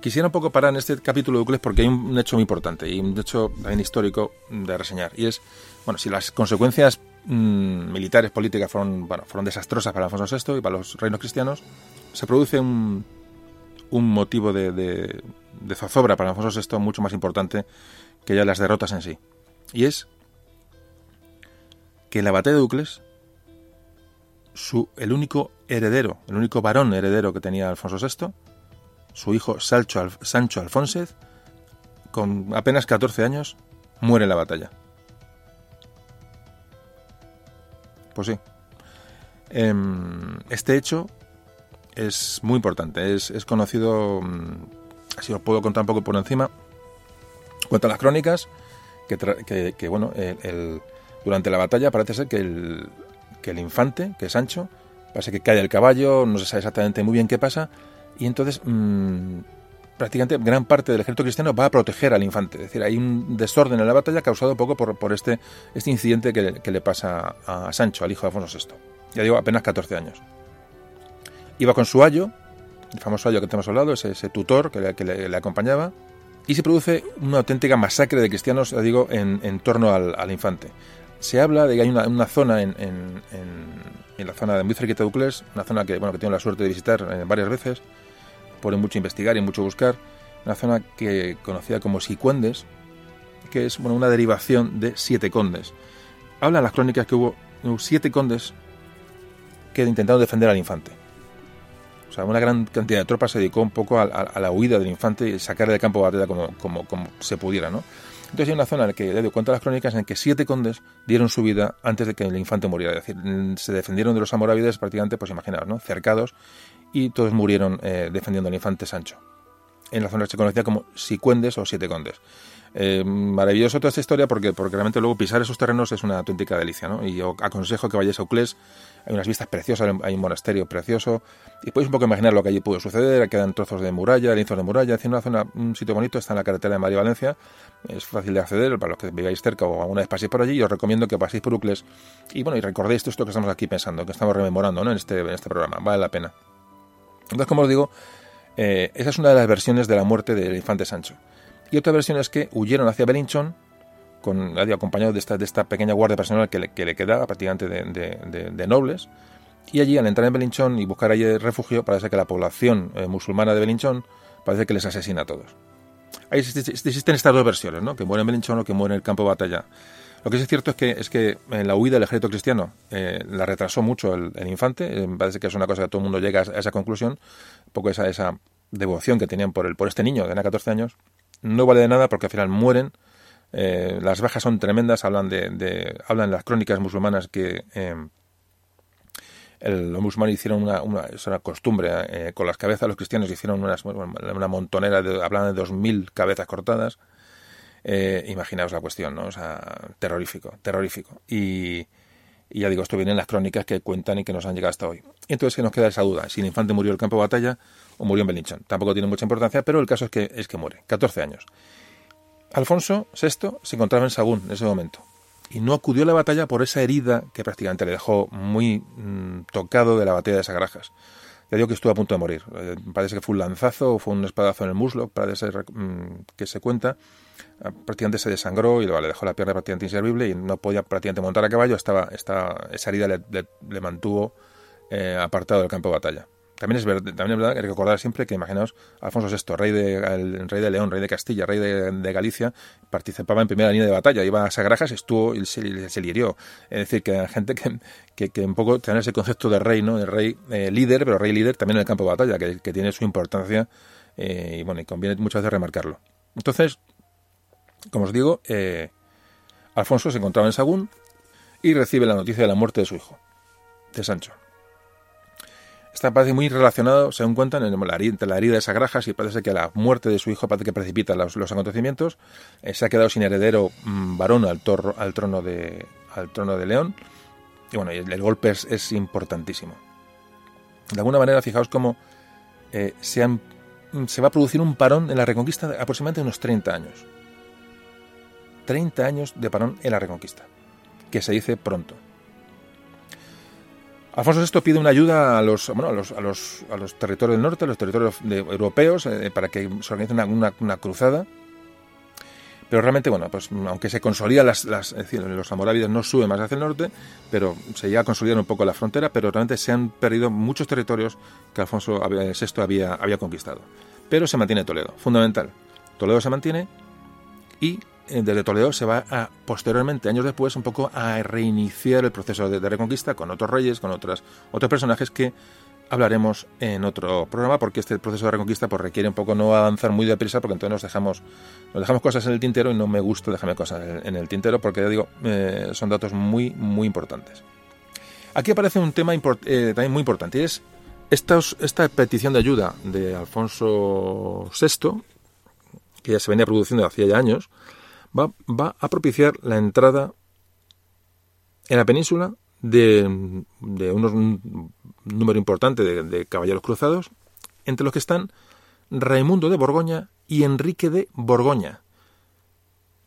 Quisiera un poco parar en este capítulo de Uclés porque hay un hecho muy importante y un hecho también histórico de reseñar. Y es, bueno, si las consecuencias mm, militares, políticas fueron, bueno, fueron desastrosas para Alfonso VI y para los reinos cristianos, se produce un, motivo de, de, de zozobra para Alfonso VI mucho más importante que ya las derrotas en sí. Y es que en la batalla de Ucles, su, el único heredero, el único varón heredero que tenía Alfonso VI, su hijo Sancho, Sancho Alfónzez, con apenas 14 años, muere en la batalla. Pues sí. Em, este hecho es muy importante, es, es conocido, mm, así os puedo contar un poco por encima, cuentan las crónicas que, que, que bueno, durante la batalla parece ser que el, que el infante, que es Sancho, parece que cae el caballo, no se sabe exactamente muy bien qué pasa, y entonces mmm, prácticamente gran parte del ejército cristiano va a proteger al infante. Es decir, hay un desorden en la batalla causado poco por, por este, este incidente que, le pasa a Sancho, al hijo de Alfonso VI. Ya digo, apenas 14 años. Iba con su ayo, el famoso ayo que te hemos hablado, ese, tutor que, le, acompañaba, y se produce una auténtica masacre de cristianos, ya digo, en, torno al, al, infante. Se habla de que hay una, zona en, en, la zona de muy cerquita de Ucles, una zona que, bueno, que tengo la suerte de visitar eh, varias veces, por mucho investigar y mucho buscar, una zona que conocida como Sicuendes, que es bueno, una derivación de siete condes. Hablan las crónicas que hubo siete condes que intentaron defender al infante. O sea, una gran cantidad de tropas se dedicó un poco a, la huida del infante y sacarle del campo de batalla como, como, como, se pudiera, ¿no? Entonces hay una zona en la que, le doy cuenta las crónicas, en que siete condes dieron su vida antes de que el infante muriera. Es decir, se defendieron de los amorávides prácticamente, pues imaginaos, ¿no? Cercados y todos murieron eh, defendiendo al infante Sancho. En la zona que se conocía como Sicuendes o Siete Condes. Eh, maravilloso toda esta historia porque, porque realmente luego pisar esos terrenos es una auténtica delicia, ¿no? Y os aconsejo que vayáis a Uclés, hay unas vistas preciosas, hay un monasterio precioso, y podéis un poco imaginar lo que allí pudo suceder, quedan trozos de muralla, lienzos de muralla, es una zona, un sitio bonito, está en la carretera de Madrid-Valencia, es fácil de acceder para los que viváis cerca o alguna vez paséis por allí, y os recomiendo que paséis por Uclés, y bueno, y recordéis todo esto que estamos aquí pensando, que estamos rememorando, ¿no? En este, en este programa, vale la pena. Entonces, como os digo, eh, esa es una de las versiones de la muerte del infante Sancho. Y otra versión es que huyeron hacia Belinchón, con, acompañado de esta, de esta pequeña guardia personal que le, que le quedaba prácticamente de, nobles. Y allí, al entrar en Belinchón y buscar allí refugio, parece que la población eh, musulmana de Belinchón parece que les asesina a todos. Ahí existen estas dos versiones, ¿no? que muere en Belinchón o que muere en el campo de batalla. Lo que es cierto es que, es que en la huida del ejército cristiano eh, la retrasó mucho el, infante. Eh, parece que es una cosa que todo el mundo llega a esa conclusión. Poco esa, esa devoción que tenían por, el, por este niño de 14 años. No vale de nada porque al final mueren. Eh, las bajas son tremendas. Hablan de, de hablan las crónicas musulmanas que eh, el, los musulmanes hicieron una, una, es una costumbre. Eh, con las cabezas los cristianos hicieron una montonera. De, hablan de 2.000 cabezas cortadas. Eh, imaginaos la cuestión, ¿no? O sea, terrorífico, terrorífico. Y, ya digo, esto viene en las crónicas que cuentan y que nos han llegado hasta hoy. Entonces que nos queda esa duda, si el infante murió en el campo de batalla o murió en Belinchón. Tampoco tiene mucha importancia, pero el caso es que, es que muere, 14 años. Alfonso VI se encontraba en Sagún en ese momento y no acudió a la batalla por esa herida que prácticamente le dejó muy mmm, tocado de la batalla de Sagrajas. Que estuvo a punto de morir. Eh, parece que fue un lanzazo o fue un espadazo en el muslo, parece mmm, que se cuenta prácticamente se desangró y le dejó la pierna prácticamente inservible y no podía prácticamente montar a caballo, estaba, estaba, esa herida le mantuvo eh, apartado del campo de batalla. También es, verdad, también es verdad que recordar siempre que, imaginaos, Alfonso VI, rey de, el, rey de León, rey de Castilla, rey de, Galicia, participaba en primera línea de batalla, iba a Sagrajas, estuvo y se, le hirió. Es decir, que hay gente que, que, un poco tiene ese concepto de rey, ¿no? De rey eh, líder, pero rey líder también en el campo de batalla, que, que tiene su importancia eh, y bueno, y conviene muchas veces remarcarlo. Entonces, como os digo, eh, Alfonso se encontraba en Sagún y recibe la noticia de la muerte de su hijo, de Sancho. Está parece muy relacionado, según cuentan, entre la, herida de Sagrajas y parece que la muerte de su hijo parece que precipita los, acontecimientos. Eh, se ha quedado sin heredero mmm, varón al, al, trono de, al trono de León. Y bueno, el, el golpe es, importantísimo. De alguna manera, fijaos cómo eh, se, han, se va a producir un parón en la reconquista de aproximadamente unos 30 años. 30 años de parón en la Reconquista, que se dice pronto. Alfonso VI pide una ayuda a los, bueno, a los, a los, a los territorios del norte, a los territorios europeos, eh, para que se organice una, una, cruzada. pero realmente, bueno, pues aunque se consolidan las, es decir, los almorávides no suben más hacia el norte, pero se llega a consolidar un poco la frontera, pero realmente se han perdido muchos territorios que Alfonso VI había, había conquistado. Pero se mantiene Toledo, fundamental. Toledo se mantiene y desde Toledo se va a, posteriormente, años después, un poco a reiniciar el proceso de, reconquista con otros reyes, con otras, otros personajes que hablaremos en otro programa porque este proceso de reconquista pues, requiere un poco no avanzar muy deprisa porque entonces nos dejamos, nos dejamos cosas en el tintero y no me gusta dejarme cosas en el tintero porque ya digo, eh, son datos muy, muy importantes. Aquí aparece un tema eh, también muy importante y es esta, esta petición de ayuda de Alfonso VI, que ya se venía produciendo hacía ya años, va, a propiciar la entrada en la península de, de unos, un número importante de, caballeros cruzados, entre los que están Raimundo de Borgoña y Enrique de Borgoña,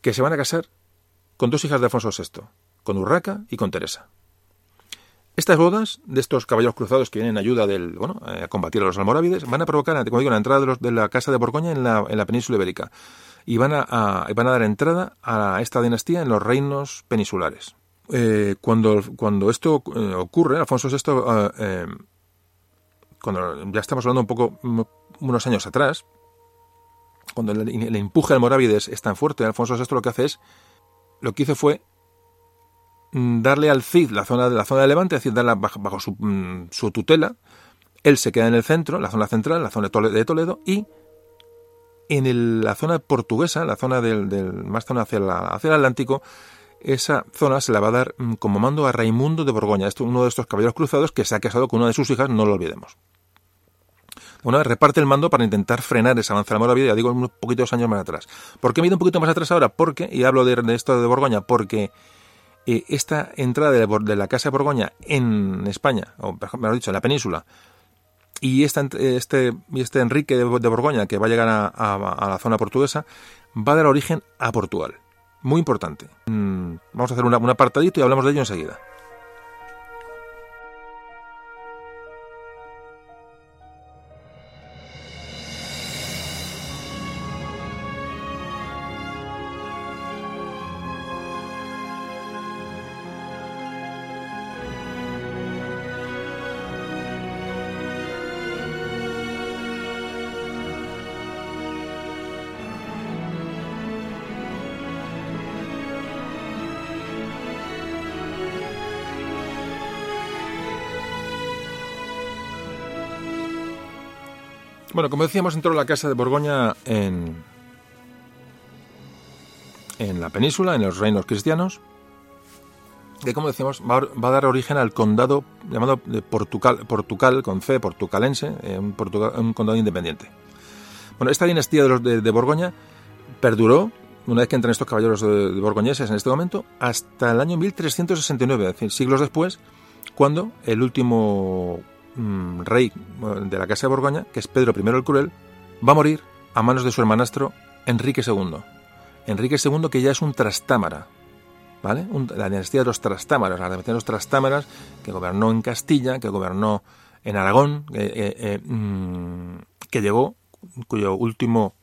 que se van a casar con dos hijas de Alfonso VI, con Urraca y con Teresa. Estas bodas de estos caballeros cruzados que vienen en ayuda del, bueno, eh, a combatir a los almorávides van a provocar, como digo, la entrada de, la casa de Borgoña en la, en la península ibérica y van a, van a dar entrada a esta dinastía en los reinos peninsulares. Eh, cuando, cuando esto eh, ocurre, Alfonso VI, cuando ya estamos hablando un poco mm, unos años atrás, cuando el, el empuje almorávides es tan fuerte, Alfonso VI lo que hace es, lo que hizo fue darle al Cid la zona de la zona de Levante, es decir, darla bajo, mm, su, tutela. Él se queda en el centro, la zona central, la zona de Toledo, y en la zona portuguesa, la zona del, más zona hacia, hacia el Atlántico, esa zona se la va a dar mm, como mando a Raimundo de Borgoña, uno de estos caballeros cruzados que se ha casado con una de sus hijas, no lo olvidemos. Vez reparte el mando para intentar frenar ese avance de la moravia, ya digo, unos poquitos años más atrás. ¿Por qué me he ido un poquito más atrás ahora? Porque, y hablo de, de esto de Borgoña, porque eh, esta entrada de, la Casa de Borgoña en España, o mejor dicho, en la península, y esta, este, este Enrique de, Borgoña, que va a llegar a, la zona portuguesa, va a dar origen a Portugal. Muy importante. Mm, vamos a hacer un apartadito y hablamos de ello enseguida. Bueno, como decíamos, entró la Casa de Borgoña en, en la península, en los reinos cristianos, que como decíamos va, a dar origen al condado llamado Portugal, Portugal con C, portucalense, eh, un, un condado independiente. Bueno, esta dinastía de, los de, Borgoña perduró, una vez que entran estos caballeros de, de, borgoñeses en este momento, hasta el año 1369, es decir, siglos después, cuando el último Mm, rey de la Casa de Borgoña, que es Pedro I el Cruel, va a morir a manos de su hermanastro Enrique II. Enrique II que ya es un trastámara, ¿vale? la dinastía de los trastámaras, la dinastía de los trastámaras que gobernó en Castilla, que gobernó en Aragón, eh, eh, mm, que llegó, cuyo último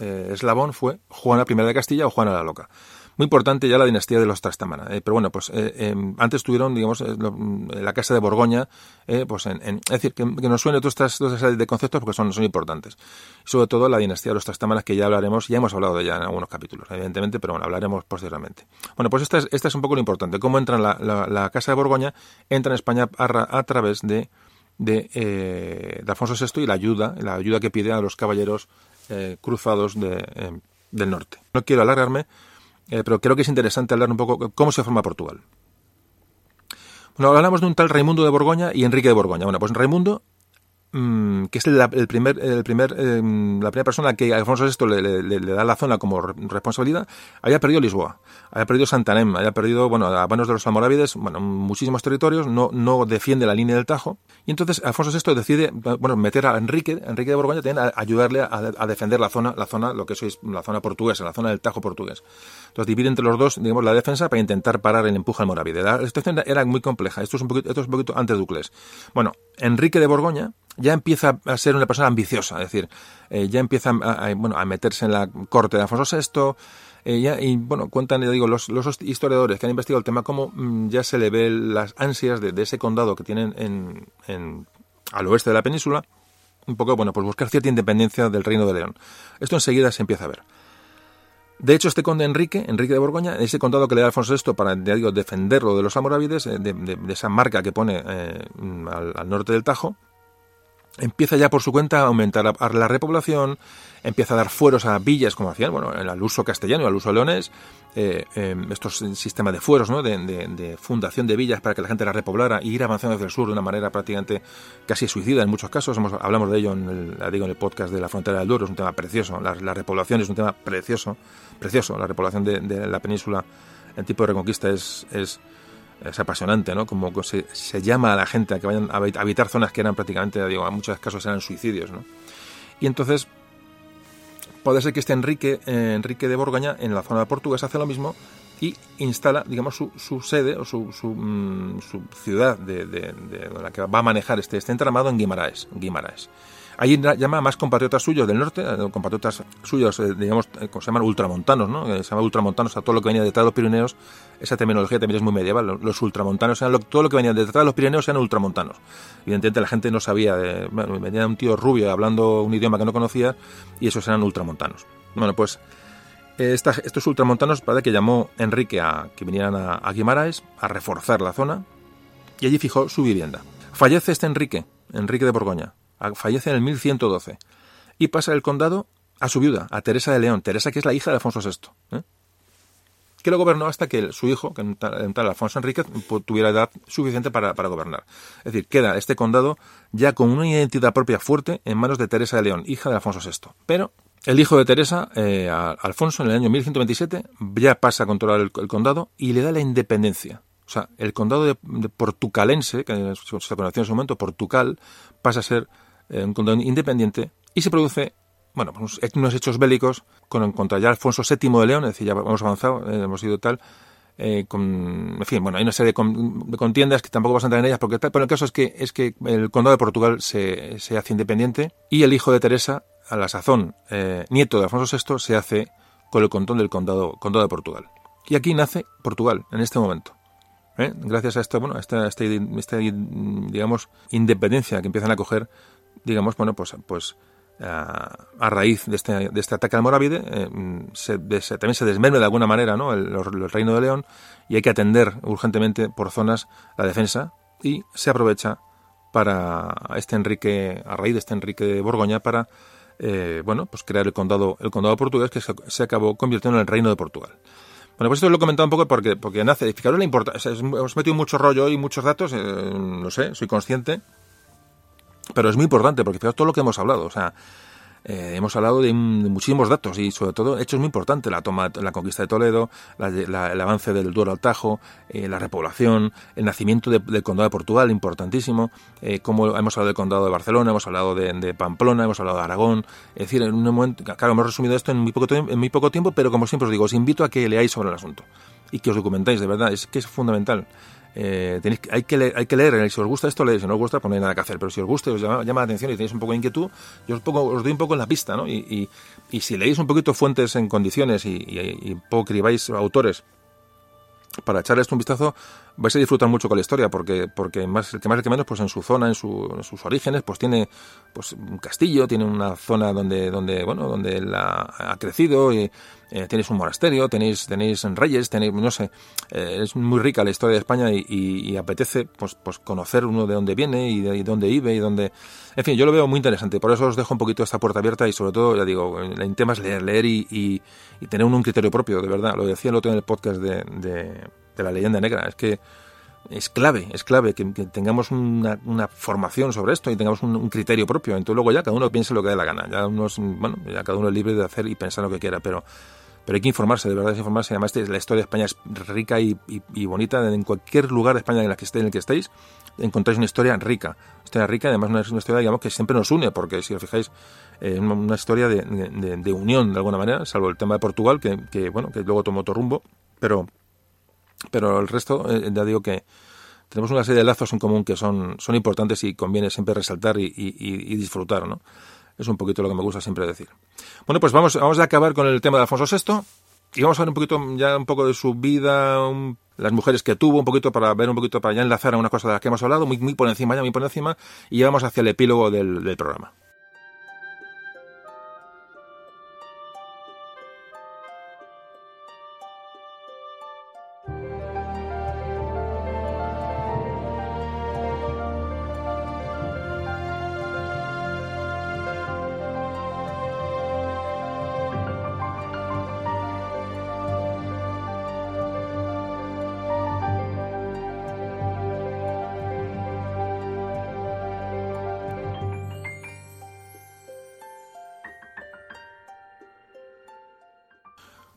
eh, eslabón fue Juana I de Castilla o Juana la Loca muy importante ya la dinastía de los Trastámara. Eh, pero bueno, pues eh, em, antes tuvieron, digamos, eh, la casa de Borgoña, pues en, es decir, que, nos suene todas estas, todas de conceptos porque son, son importantes. Sobre todo la dinastía de los Trastámaras, que ya hablaremos, ya hemos hablado de ella en algunos capítulos, evidentemente, pero bueno, hablaremos posteriormente. Bueno, pues esta es, esta es un poco lo importante. Cómo entra la, la, casa de Borgoña, entra en España a, través de de, Alfonso VI y la ayuda, la ayuda que pide a los caballeros cruzados de, del norte. No quiero alargarme, eh, pero creo que es interesante hablar un poco cómo se forma Portugal. Bueno, hablamos de un tal Raimundo de Borgoña y Enrique de Borgoña. Bueno, pues Raimundo Mm, que es el primer, el primer, em, la primera persona que Alfonso VI le, le, da la zona como responsabilidad, había perdido Lisboa, había perdido Santanem, había perdido, bueno, a manos de los almorávides, bueno, muchísimos territorios, no, no defiende la línea del Tajo, y entonces Alfonso VI decide, bueno, meter a Enrique, Enrique de Borgoña, también a ayudarle a, defender la zona, la zona, lo que es la zona portuguesa, la zona del Tajo portugués. Entonces divide entre los dos, digamos, la defensa para intentar parar el empuje almorávide. La situación era muy compleja, esto es un poquito, esto es un poquito antes de Ducles. Bueno, Enrique de Borgoña, ya empieza a ser una persona ambiciosa, es decir, eh, ya empieza a, bueno, a meterse en la corte de Alfonso VI, eh, ya, y bueno, cuentan, ya digo, los, historiadores que han investigado el tema, cómo mm, ya se le ve las ansias de, ese condado que tienen en, en, al oeste de la península, un poco, bueno, pues buscar cierta independencia del reino de León. Esto enseguida se empieza a ver. De hecho, este conde Enrique, Enrique de Borgoña, ese condado que le da Alfonso VI para digo, defenderlo de los amorávides, eh, de, esa marca que pone eh, al, norte del Tajo, empieza ya por su cuenta a aumentar la, repoblación, empieza a dar fueros a villas, como hacían, bueno, al uso castellano al uso leonés, eh, em, estos sistemas de fueros, ¿no? De, fundación de villas para que la gente las repoblara y ir avanzando hacia el sur de una manera prácticamente casi suicida en muchos casos. hablamos de ello en el, digo, en el podcast de la frontera del Duero, es un tema precioso, la, repoblación es un tema precioso, precioso, la repoblación de, la península en tipo de reconquista es, es es apasionante, ¿no? Como se, se, llama a la gente a que vayan a habitar zonas que eran prácticamente, digo, en muchos casos eran suicidios, ¿no? Y entonces, puede ser que este Enrique, eh, Enrique de Borgoña, en la zona portuguesa, hace lo mismo y instala, digamos, su, su sede o su, su, mm, ciudad de, de, de, la que va a manejar este, este entramado en Guimaraes. Guimaraes. Allí llama a más compatriotas suyos del norte, eh, compatriotas suyos, eh, digamos, eh, se llaman ultramontanos, ¿no? Se llama ultramontanos a todo lo que venía detrás de los Pirineos. Esa terminología también es muy medieval. Los ultramontanos, eran todo lo que venía detrás de los Pirineos eran ultramontanos. Evidentemente la gente no sabía, venía un tío rubio hablando un idioma que no conocía y esos eran ultramontanos. Bueno, pues estos ultramontanos parece que llamó Enrique a que vinieran a, a Guimaraes a reforzar la zona y allí fijó su vivienda. Fallece este Enrique, Enrique de Borgoña, fallece en el 1112 y pasa el condado a su viuda, a Teresa de León, Teresa que es la hija de Alfonso VI, ¿eh? que lo gobernó hasta que su hijo, que tal, Alfonso Enrique, tuviera edad suficiente para, gobernar. Es decir, queda este condado ya con una identidad propia fuerte en manos de Teresa de León, hija de Alfonso VI. Pero el hijo de Teresa, eh, Alfonso, en el año 1127, ya pasa a controlar el, condado y le da la independencia. O sea, el condado de, Portucalense, que se conocía en su momento, Portugal, pasa a ser eh, un condado independiente, y se produce bueno, pues, unos hechos bélicos con, contra ya Alfonso VII de León, es decir, ya hemos avanzado, eh, hemos ido tal, eh, en fin, bueno, hay una serie de, contiendas que tampoco vas a entrar en ellas, porque tal, pero el caso es que, es que el condado de Portugal se, se hace independiente y el hijo de Teresa, a la sazón, nieto de Alfonso VI, se hace con el control del condado, condado de Portugal. Y aquí nace Portugal, en este momento. Gracias a esto, bueno, a esta, esta, esta, digamos, independencia que empiezan a coger digamos, bueno, pues, pues a, raíz de este, de este ataque al Morávide, eh, se, también se desmeme de alguna manera ¿no? El, Reino de León y hay que atender urgentemente por zonas la defensa y se aprovecha para este Enrique, a raíz de este Enrique de Borgoña, para eh, bueno, pues crear el condado, el condado portugués que se, acabó convirtiendo en el Reino de Portugal. Bueno, pues esto lo he comentado un poco porque, porque nace, fijaros la importancia, hemos metido mucho rollo y muchos datos, eh, no sé, soy consciente, pero es muy importante porque fijaos todo lo que hemos hablado. O sea, eh, hemos hablado de, muchísimos datos y sobre todo hechos muy importantes, la toma, la conquista de Toledo, el avance del Duero al Tajo, eh, la repoblación, el nacimiento del condado de Portugal, importantísimo, eh, como hemos hablado del condado de Barcelona, hemos hablado de, Pamplona, hemos hablado de Aragón, es decir, en un momento, claro, hemos resumido esto en muy poco, en muy poco tiempo, pero como siempre os digo, os invito a que leáis sobre el asunto y que os documentáis, de verdad, es que es fundamental. Eh, tenéis, hay, que leer, hay que leer, si os gusta esto, leéis, si no os gusta, pues no hay nada que hacer, pero si os gusta, os llama, la atención y tenéis un poco de inquietud, yo os, pongo, os doy un poco en la pista, ¿no? Y, y, si leéis un poquito fuentes en condiciones y, y, poco cribáis autores para echarles un vistazo, vais a disfrutar mucho con la historia, porque, porque más, el que más el que menos, pues en su zona, en, su, sus orígenes, pues tiene pues un castillo, tiene una zona donde, donde, bueno, donde la ha crecido y eh, tenéis un monasterio, tenéis, tenéis reyes, tenéis, no sé, eh, es muy rica la historia de España y, apetece pues, pues conocer uno de dónde viene y de dónde vive y dónde... En fin, yo lo veo muy interesante, por eso os dejo un poquito esta puerta abierta y sobre todo, ya digo, el tema es leer, leer y, tener un, criterio propio, de verdad. Lo decía el otro en el podcast de, de, la leyenda negra, es que es clave, es clave que, tengamos una, una, formación sobre esto y tengamos un, criterio propio. Entonces luego ya cada uno piense lo que dé la gana. Ya uno bueno, ya cada uno es libre de hacer y pensar lo que quiera, pero pero hay que informarse, de verdad, es informarse. Además, la historia de España es rica y, bonita. En cualquier lugar de España en, la que esté, en el que estéis, encontráis una historia rica. Una historia rica, además, una, una historia, digamos, que siempre nos une, porque si os fijáis, eh, una historia de, unión, de alguna manera, salvo el tema de Portugal, que, que, bueno, que luego tomó otro rumbo, pero, pero el resto, eh, ya digo que, tenemos una serie de lazos en común que son, son importantes y conviene siempre resaltar y, y disfrutar, ¿no? Es un poquito lo que me gusta siempre decir. Bueno, pues vamos, vamos a acabar con el tema de Alfonso VI y vamos a ver un poquito ya un poco de su vida, las mujeres que tuvo, un poquito para ver un poquito, para ya enlazar a una cosa de la que hemos hablado, muy, muy por encima ya, muy por encima, y ya vamos hacia el epílogo del programa.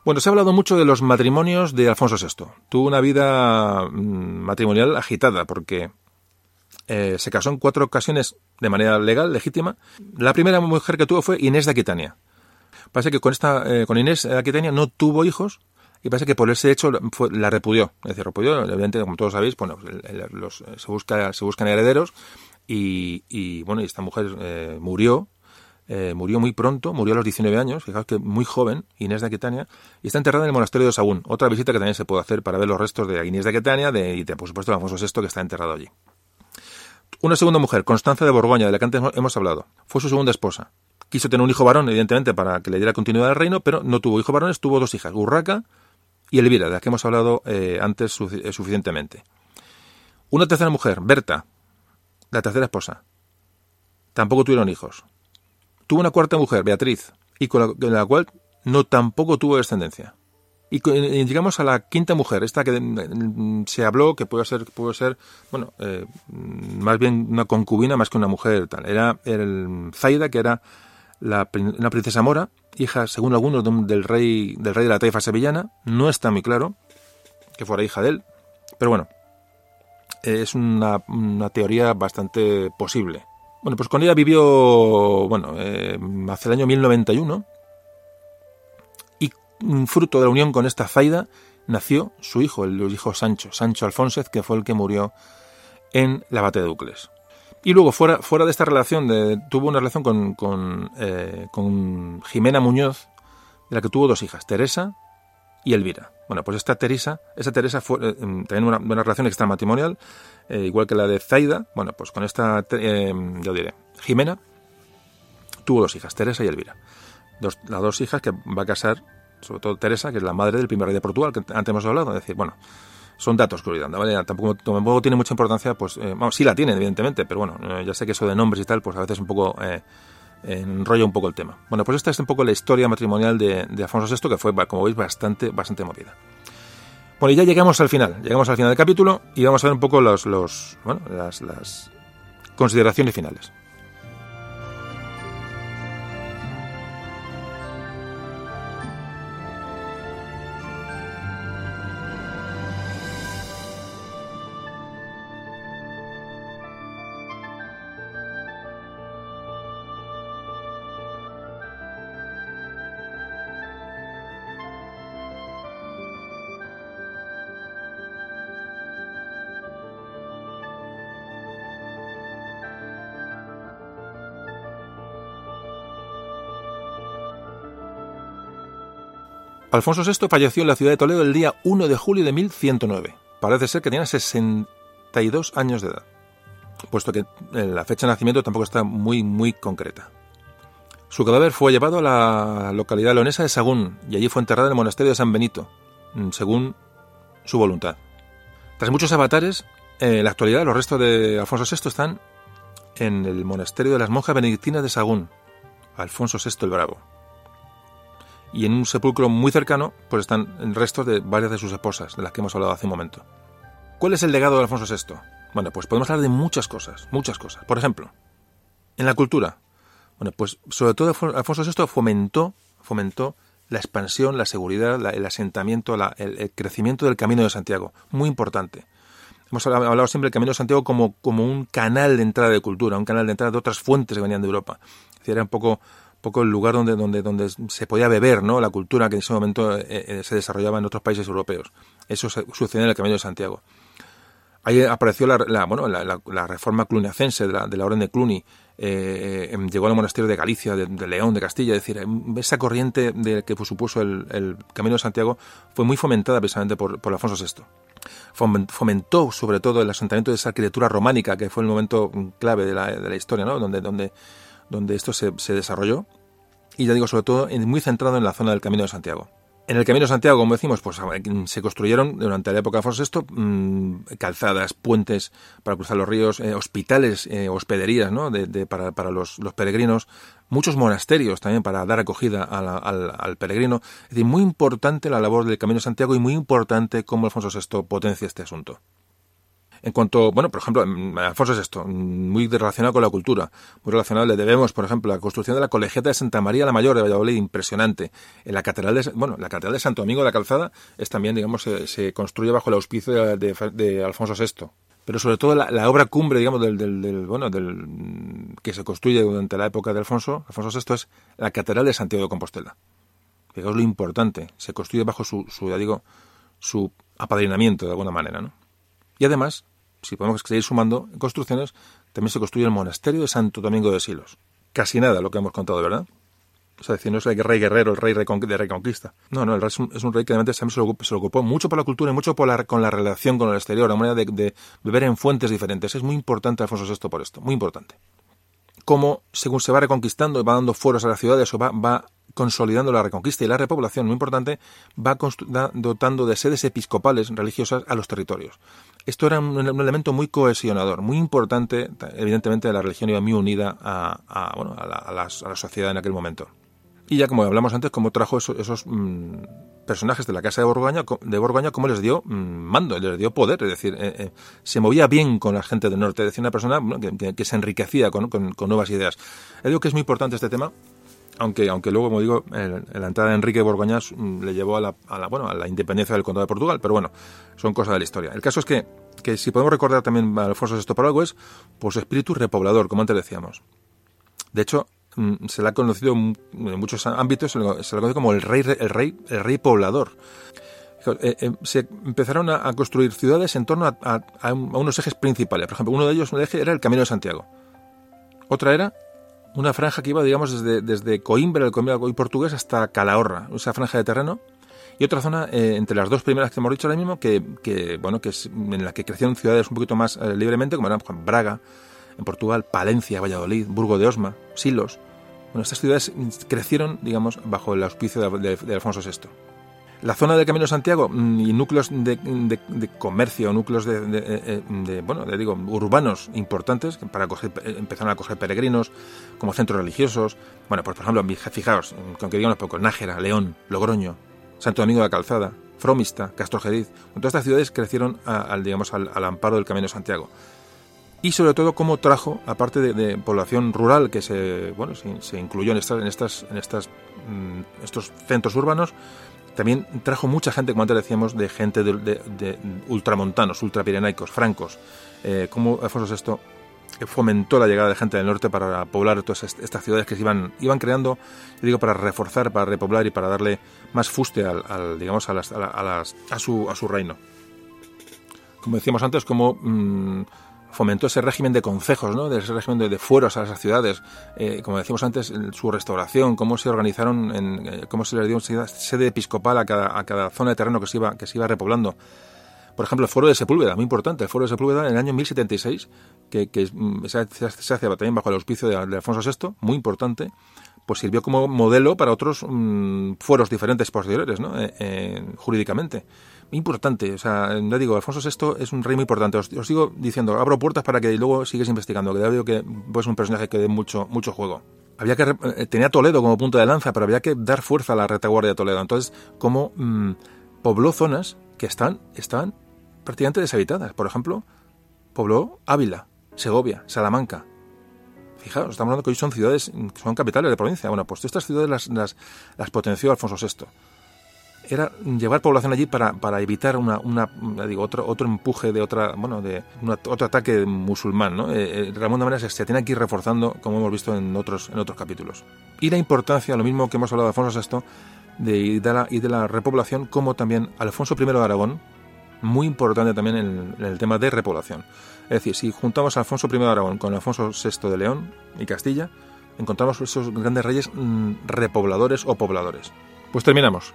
Bueno, se ha hablado mucho de los matrimonios de Alfonso VI. Tuvo una vida mm, matrimonial agitada porque eh, se casó en cuatro ocasiones de manera legal, legítima. La primera mujer que tuvo fue Inés de Aquitania. Parece que con, esta, eh, con Inés de Aquitania no tuvo hijos y parece que por ese hecho la repudió. Es decir, repudió, evidentemente, como todos sabéis, bueno, se, busca, se buscan herederos y, y bueno, y esta mujer eh, murió eh, murió muy pronto, murió a los 19 años, fijaos que muy joven, Inés de Aquitania, y está enterrada en el monasterio de Sagún. Otra visita que también se puede hacer para ver los restos de Inés de Aquitania de, y, de, por supuesto, de Alfonso VI, que está enterrado allí. Una segunda mujer, Constanza de Borgoña, de la que antes hemos hablado, fue su segunda esposa. Quiso tener un hijo varón, evidentemente, para que le diera continuidad al reino, pero no tuvo hijo varones, tuvo dos hijas, Urraca y Elvira, de la que hemos hablado eh, antes eh, suficientemente. Una tercera mujer, Berta, la tercera esposa. Tampoco tuvieron hijos. Tuvo una cuarta mujer, Beatriz, y con la, cual no tampoco tuvo descendencia. Y, llegamos a la quinta mujer, esta que mm, se habló que puede ser, puede ser bueno, eh, más bien una concubina más que una mujer. Tal. Era el Zaida, que era la, una princesa mora, hija, según algunos, del rey, del rey de la taifa sevillana. No está muy claro que fuera hija de él, pero bueno, es una, una teoría bastante posible. Bueno, pues con ella vivió, bueno, eh, hace el año 1091 y fruto de la unión con esta Zaida nació su hijo, el hijo Sancho, Sancho Alfonsez, que fue el que murió en la batalla de Ducles. Y luego, fuera, fuera de esta relación, tuvo una relación con, con, eh, con Jimena Muñoz, de la que tuvo dos hijas, Teresa y Elvira. Bueno, pues esta Teresa, esa Teresa fue eh, em, también una, una, relación extramatrimonial, eh, igual que la de Zaida. Bueno, pues con esta, eh, yo diré, Jimena tuvo dos hijas, Teresa y Elvira. Dos, las dos hijas que va a casar, sobre todo Teresa, que es la madre del primer rey de Portugal, que antes hemos hablado. Es decir, bueno, son datos que ¿vale? Tampoco, tampoco tiene mucha importancia, pues, eh, sí la tiene, evidentemente, pero bueno, ya sé que eso de nombres y tal, pues a veces un poco enrolla un poco el tema. Bueno, pues esta es un poco la historia matrimonial de, de Alfonso VI, que fue, como veis, bastante, bastante movida. Bueno, y ya llegamos al final, llegamos al final del capítulo y vamos a ver un poco los, los, bueno, las, las consideraciones finales. Alfonso VI falleció en la ciudad de Toledo el día 1 de julio de 1109. Parece ser que tenía 62 años de edad, puesto que eh, la fecha de nacimiento tampoco está muy, muy concreta. Su cadáver fue llevado a la localidad leonesa de Sagún y allí fue enterrado en el monasterio de San Benito, mm, según su voluntad. Tras muchos avatares, en la actualidad los restos de Alfonso VI están en el monasterio de las monjas benedictinas de Sagún, Alfonso VI el Bravo y en un sepulcro muy cercano pues están restos de varias de sus esposas, de las que hemos hablado hace un momento. ¿Cuál es el legado de Alfonso VI? Bueno, pues podemos hablar de muchas cosas, muchas cosas. Por ejemplo, en la cultura. Bueno, pues sobre todo Alfonso VI fomentó, fomentó la expansión, la seguridad, el asentamiento, el, crecimiento del Camino de Santiago. Muy importante. Hemos hablado siempre del Camino de Santiago como, como un canal de entrada de cultura, un canal de entrada de otras fuentes que venían de Europa. Es era un poco poco el lugar donde, donde, donde se podía beber ¿no? la cultura que en ese momento eh, eh, se desarrollaba en otros países europeos. Eso sucedió en el Camino de Santiago. Ahí apareció la, la bueno, la, reforma cluniacense de la, de Orden de Cluny, eh, em, llegó al monasterio de Galicia, de, León, de Castilla, es decir, em, esa corriente de que supuso el, Camino de Santiago fue muy fomentada precisamente por, por Alfonso VI. Fomentó sobre todo el asentamiento de esa arquitectura románica, que fue el momento clave de la, de la historia, ¿no? donde, donde, donde esto se, desarrolló. Y ya digo, sobre todo muy centrado en la zona del Camino de Santiago. En el Camino de Santiago, como decimos, pues se construyeron durante la época de Alfonso VI mmm, calzadas, puentes para cruzar los ríos, eh, hospitales, eh, hospederías ¿no? de, para, los, peregrinos, muchos monasterios también para dar acogida al, peregrino. Es decir, muy importante la labor del Camino de Santiago y muy importante cómo Alfonso VI potencia este asunto. En cuanto, bueno, por ejemplo, Alfonso es esto, muy relacionado con la cultura, muy relacionado, le debemos, por ejemplo, la construcción de la colegiata de Santa María la Mayor de Valladolid, impresionante. En la catedral de, bueno, la catedral de Santo Domingo de la Calzada es también, digamos, se, construye bajo el auspicio de, Alfonso VI pero sobre todo la, la, obra cumbre, digamos, del, del, del, bueno, del que se construye durante la época de Alfonso, Alfonso VI es la catedral de Santiago de Compostela. Fijaos lo importante, se construye bajo su, su, ya digo, su apadrinamiento de alguna manera, ¿no? Y además, si podemos seguir sumando construcciones, también se construye el monasterio de Santo Domingo de Silos. Casi nada lo que hemos contado, ¿verdad? O sea, decir, no es el rey guerrero, el rey de reconquista. No, no, el rey es un, rey que realmente se lo, ocupó, se ocupó, mucho por la cultura y mucho con la relación con el exterior, la manera de, beber en fuentes diferentes. Es muy importante Alfonso VI por esto, muy importante. Cómo, según se va reconquistando y va dando fueros a las ciudades o va consolidando la reconquista y la repoblación, muy importante, va dotando de sedes episcopales religiosas a los territorios. Esto era un, elemento muy cohesionador, muy importante, evidentemente la religión iba muy unida a, a, bueno, a, la, a, la sociedad en aquel momento. Y ya como hablamos antes, cómo trajo esos, mmm, personajes de la casa de Borgoña, de Borgoña, cómo les dio mmm, mando, les dio poder, es decir, eh, eh, se movía bien con la gente del norte, es decir, una persona que, se enriquecía con, con, con nuevas ideas. Yo digo que es muy importante este tema, aunque, aunque luego, como digo, la entrada de Enrique Borgoñas mmm, le llevó a la, a la, bueno, a la independencia del condado de Portugal, pero bueno, son cosas de la historia. El caso es que, que si podemos recordar también a Alfonso VI por algo es por su espíritu repoblador, como antes decíamos. De hecho, Mm, se le ha conocido en muchos ámbitos, se le conoce como el rey, el rey, el rey poblador. Eh, eh, se empezaron a, construir ciudades en torno a, unos ejes principales. Por ejemplo, uno de ellos, un eje, era el Camino de Santiago. Otra era una franja que iba, digamos, desde, desde Coimbra, el Coimbra hoy portugués, hasta Calahorra, esa franja de terreno. Y otra zona, eh, entre las dos primeras que hemos dicho ahora mismo, que, que, bueno, que es en la que crecieron ciudades un poquito más eh, libremente, como eran Braga, en Portugal, Palencia, Valladolid, Burgo de Osma, Silos. Bueno, estas ciudades crecieron, digamos, bajo el auspicio de, de, de Alfonso VI. La zona del Camino de Santiago mm, y núcleos de, de, de comercio, núcleos de, de, bueno, de, digo, urbanos importantes para acoger, empezaron a acoger peregrinos como centros religiosos. Bueno, pues por ejemplo, fijaos, con que digamos poco, Nájera, León, Logroño, Santo Domingo de la Calzada, Fromista, Castrojeriz. Todas estas ciudades crecieron al, digamos, al, amparo del Camino de Santiago y sobre todo cómo trajo, aparte de, población rural que se, bueno, se, incluyó en, estas, en, estas, en estas, mm, estos centros urbanos, también trajo mucha gente, como antes decíamos, de gente de, de, de ultramontanos, ultrapirenaicos, francos, eh, cómo Alfonso fomentó la llegada de gente del norte para poblar todas estas ciudades que se iban, iban creando, yo digo, para reforzar, para repoblar y para darle más fuste al, al digamos, a, las, a, las, a, su, a su reino. Como decíamos antes, como... Mmm, fomentó ese régimen de concejos, ¿no? de ese régimen de, fueros a las ciudades, eh, como decíamos antes, su restauración, cómo se organizaron, en, eh, cómo se les dio una sede episcopal a cada, a cada zona de terreno que se iba, que se iba repoblando. Por ejemplo, el foro de Sepúlveda, muy importante, el foro de Sepúlveda en el año 1076, que, que mm, se, hace también bajo el auspicio de, Alfonso VI, muy importante, pues sirvió como modelo para otros mmm, fueros diferentes posteriores, ¿no? Eh, eh, jurídicamente importante. O sea, ya digo, Alfonso VI es un rey muy importante. Os, sigo diciendo, abro puertas para que luego sigues investigando, que ya veo que es un personaje que dé mucho, mucho juego. Había que, eh, tenía Toledo como punto de lanza, pero había que dar fuerza a la retaguardia de Toledo. Entonces, como mmm, pobló zonas que están, están prácticamente deshabitadas. Por ejemplo, pobló Ávila, Segovia, Salamanca. Fijaos, estamos hablando que hoy son ciudades, son capitales de provincia. Bueno, pues estas ciudades las, las, las potenció Alfonso VI era llevar población allí para, para evitar una, una digo, otro, otro empuje de otra, bueno, de una, otro ataque musulmán, ¿no? Eh, eh, Ramón de Manera se, se, tiene que ir reforzando, como hemos visto en otros, en otros capítulos. Y la importancia, lo mismo que hemos hablado de Alfonso VI, de, y, de la, y de la repoblación, como también Alfonso I de Aragón, muy importante también en, el tema de repoblación. Es decir, si juntamos a Alfonso I de Aragón con Alfonso VI de León y Castilla, encontramos esos grandes reyes mm, repobladores o pobladores. Pues terminamos.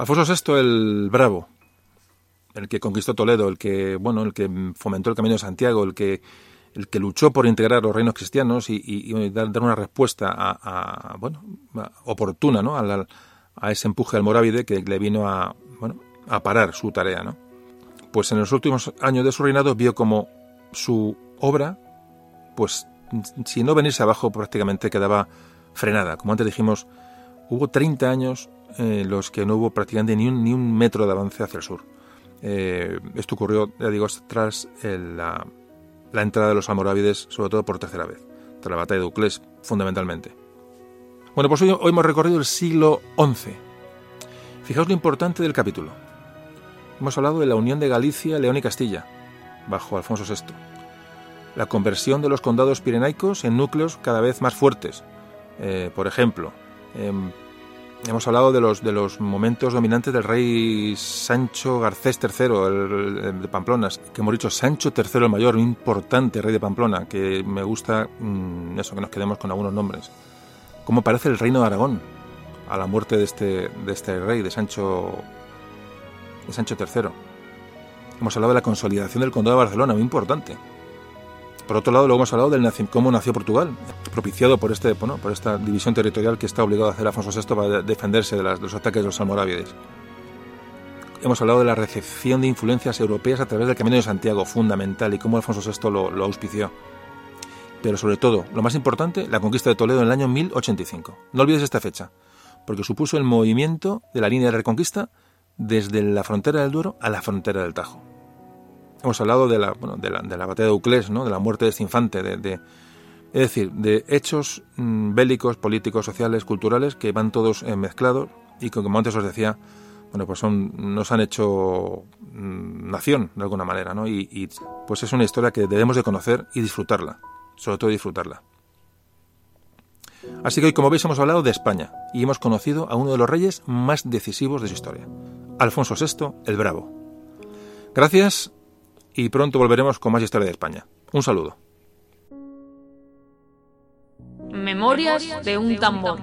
Alfonso VI el Bravo, el que conquistó Toledo, el que bueno, el que fomentó el Camino de Santiago, el que el que luchó por integrar los reinos cristianos y, dar, una respuesta a, bueno oportuna ¿no? a, a, ese empuje almorávide que le vino a bueno a parar su tarea ¿no? pues en los últimos años de su reinado vio como su obra pues si no venirse abajo prácticamente quedaba frenada como antes dijimos hubo 30 años eh, los que no hubo prácticamente ni un, ni un metro de avance hacia el sur. Eh, esto ocurrió, ya digo, tras la, entrada de los almorávides, sobre todo por tercera vez, tras la batalla de Uclés, fundamentalmente. Bueno, pues hoy, hemos recorrido el siglo XI. Fijaos lo importante del capítulo. Hemos hablado de la unión de Galicia, León y Castilla, bajo Alfonso VI. La conversión de los condados pirenaicos en núcleos cada vez más fuertes. Eh, por ejemplo, em, Hemos hablado de los, de los momentos dominantes del rey Sancho Garcés III, el, de Pamplona, que hemos dicho Sancho III el Mayor, un importante rey de Pamplona, que me gusta mm, eso, que nos quedemos con algunos nombres. ¿Cómo parece el reino de Aragón a la muerte de este, de este rey, de Sancho, de Sancho III? Hemos hablado de la consolidación del condado de Barcelona, muy importante. Por otro lado, luego hemos hablado de cómo nació Portugal, propiciado por, este, por esta división territorial que está obligado a hacer Afonso VI para defenderse de, los ataques de los almorávides. Hemos hablado de la recepción de influencias europeas a través del Camino de Santiago, fundamental, y cómo Alfonso VI lo, lo auspició. Pero sobre todo, lo más importante, la conquista de Toledo en el año 1085. No olvides esta fecha, porque supuso el movimiento de la línea de reconquista desde la frontera del Duero a la frontera del Tajo hemos hablado de la, bueno, de la, de la batalla de Uclés, ¿no? de la muerte de este infante, de, es decir, de hechos mm, bélicos, políticos, sociales, culturales que van todos eh, mezclados y que, como antes os decía, bueno, pues son, nos han hecho mm, nación de alguna manera, ¿no? Y, y, pues es una historia que debemos de conocer y disfrutarla, sobre todo disfrutarla. Así que hoy, como veis, hemos hablado de España y hemos conocido a uno de los reyes más decisivos de su historia, Alfonso VI el Bravo. Gracias y pronto volveremos con más historia de España. Un saludo. Memorias de un tambor.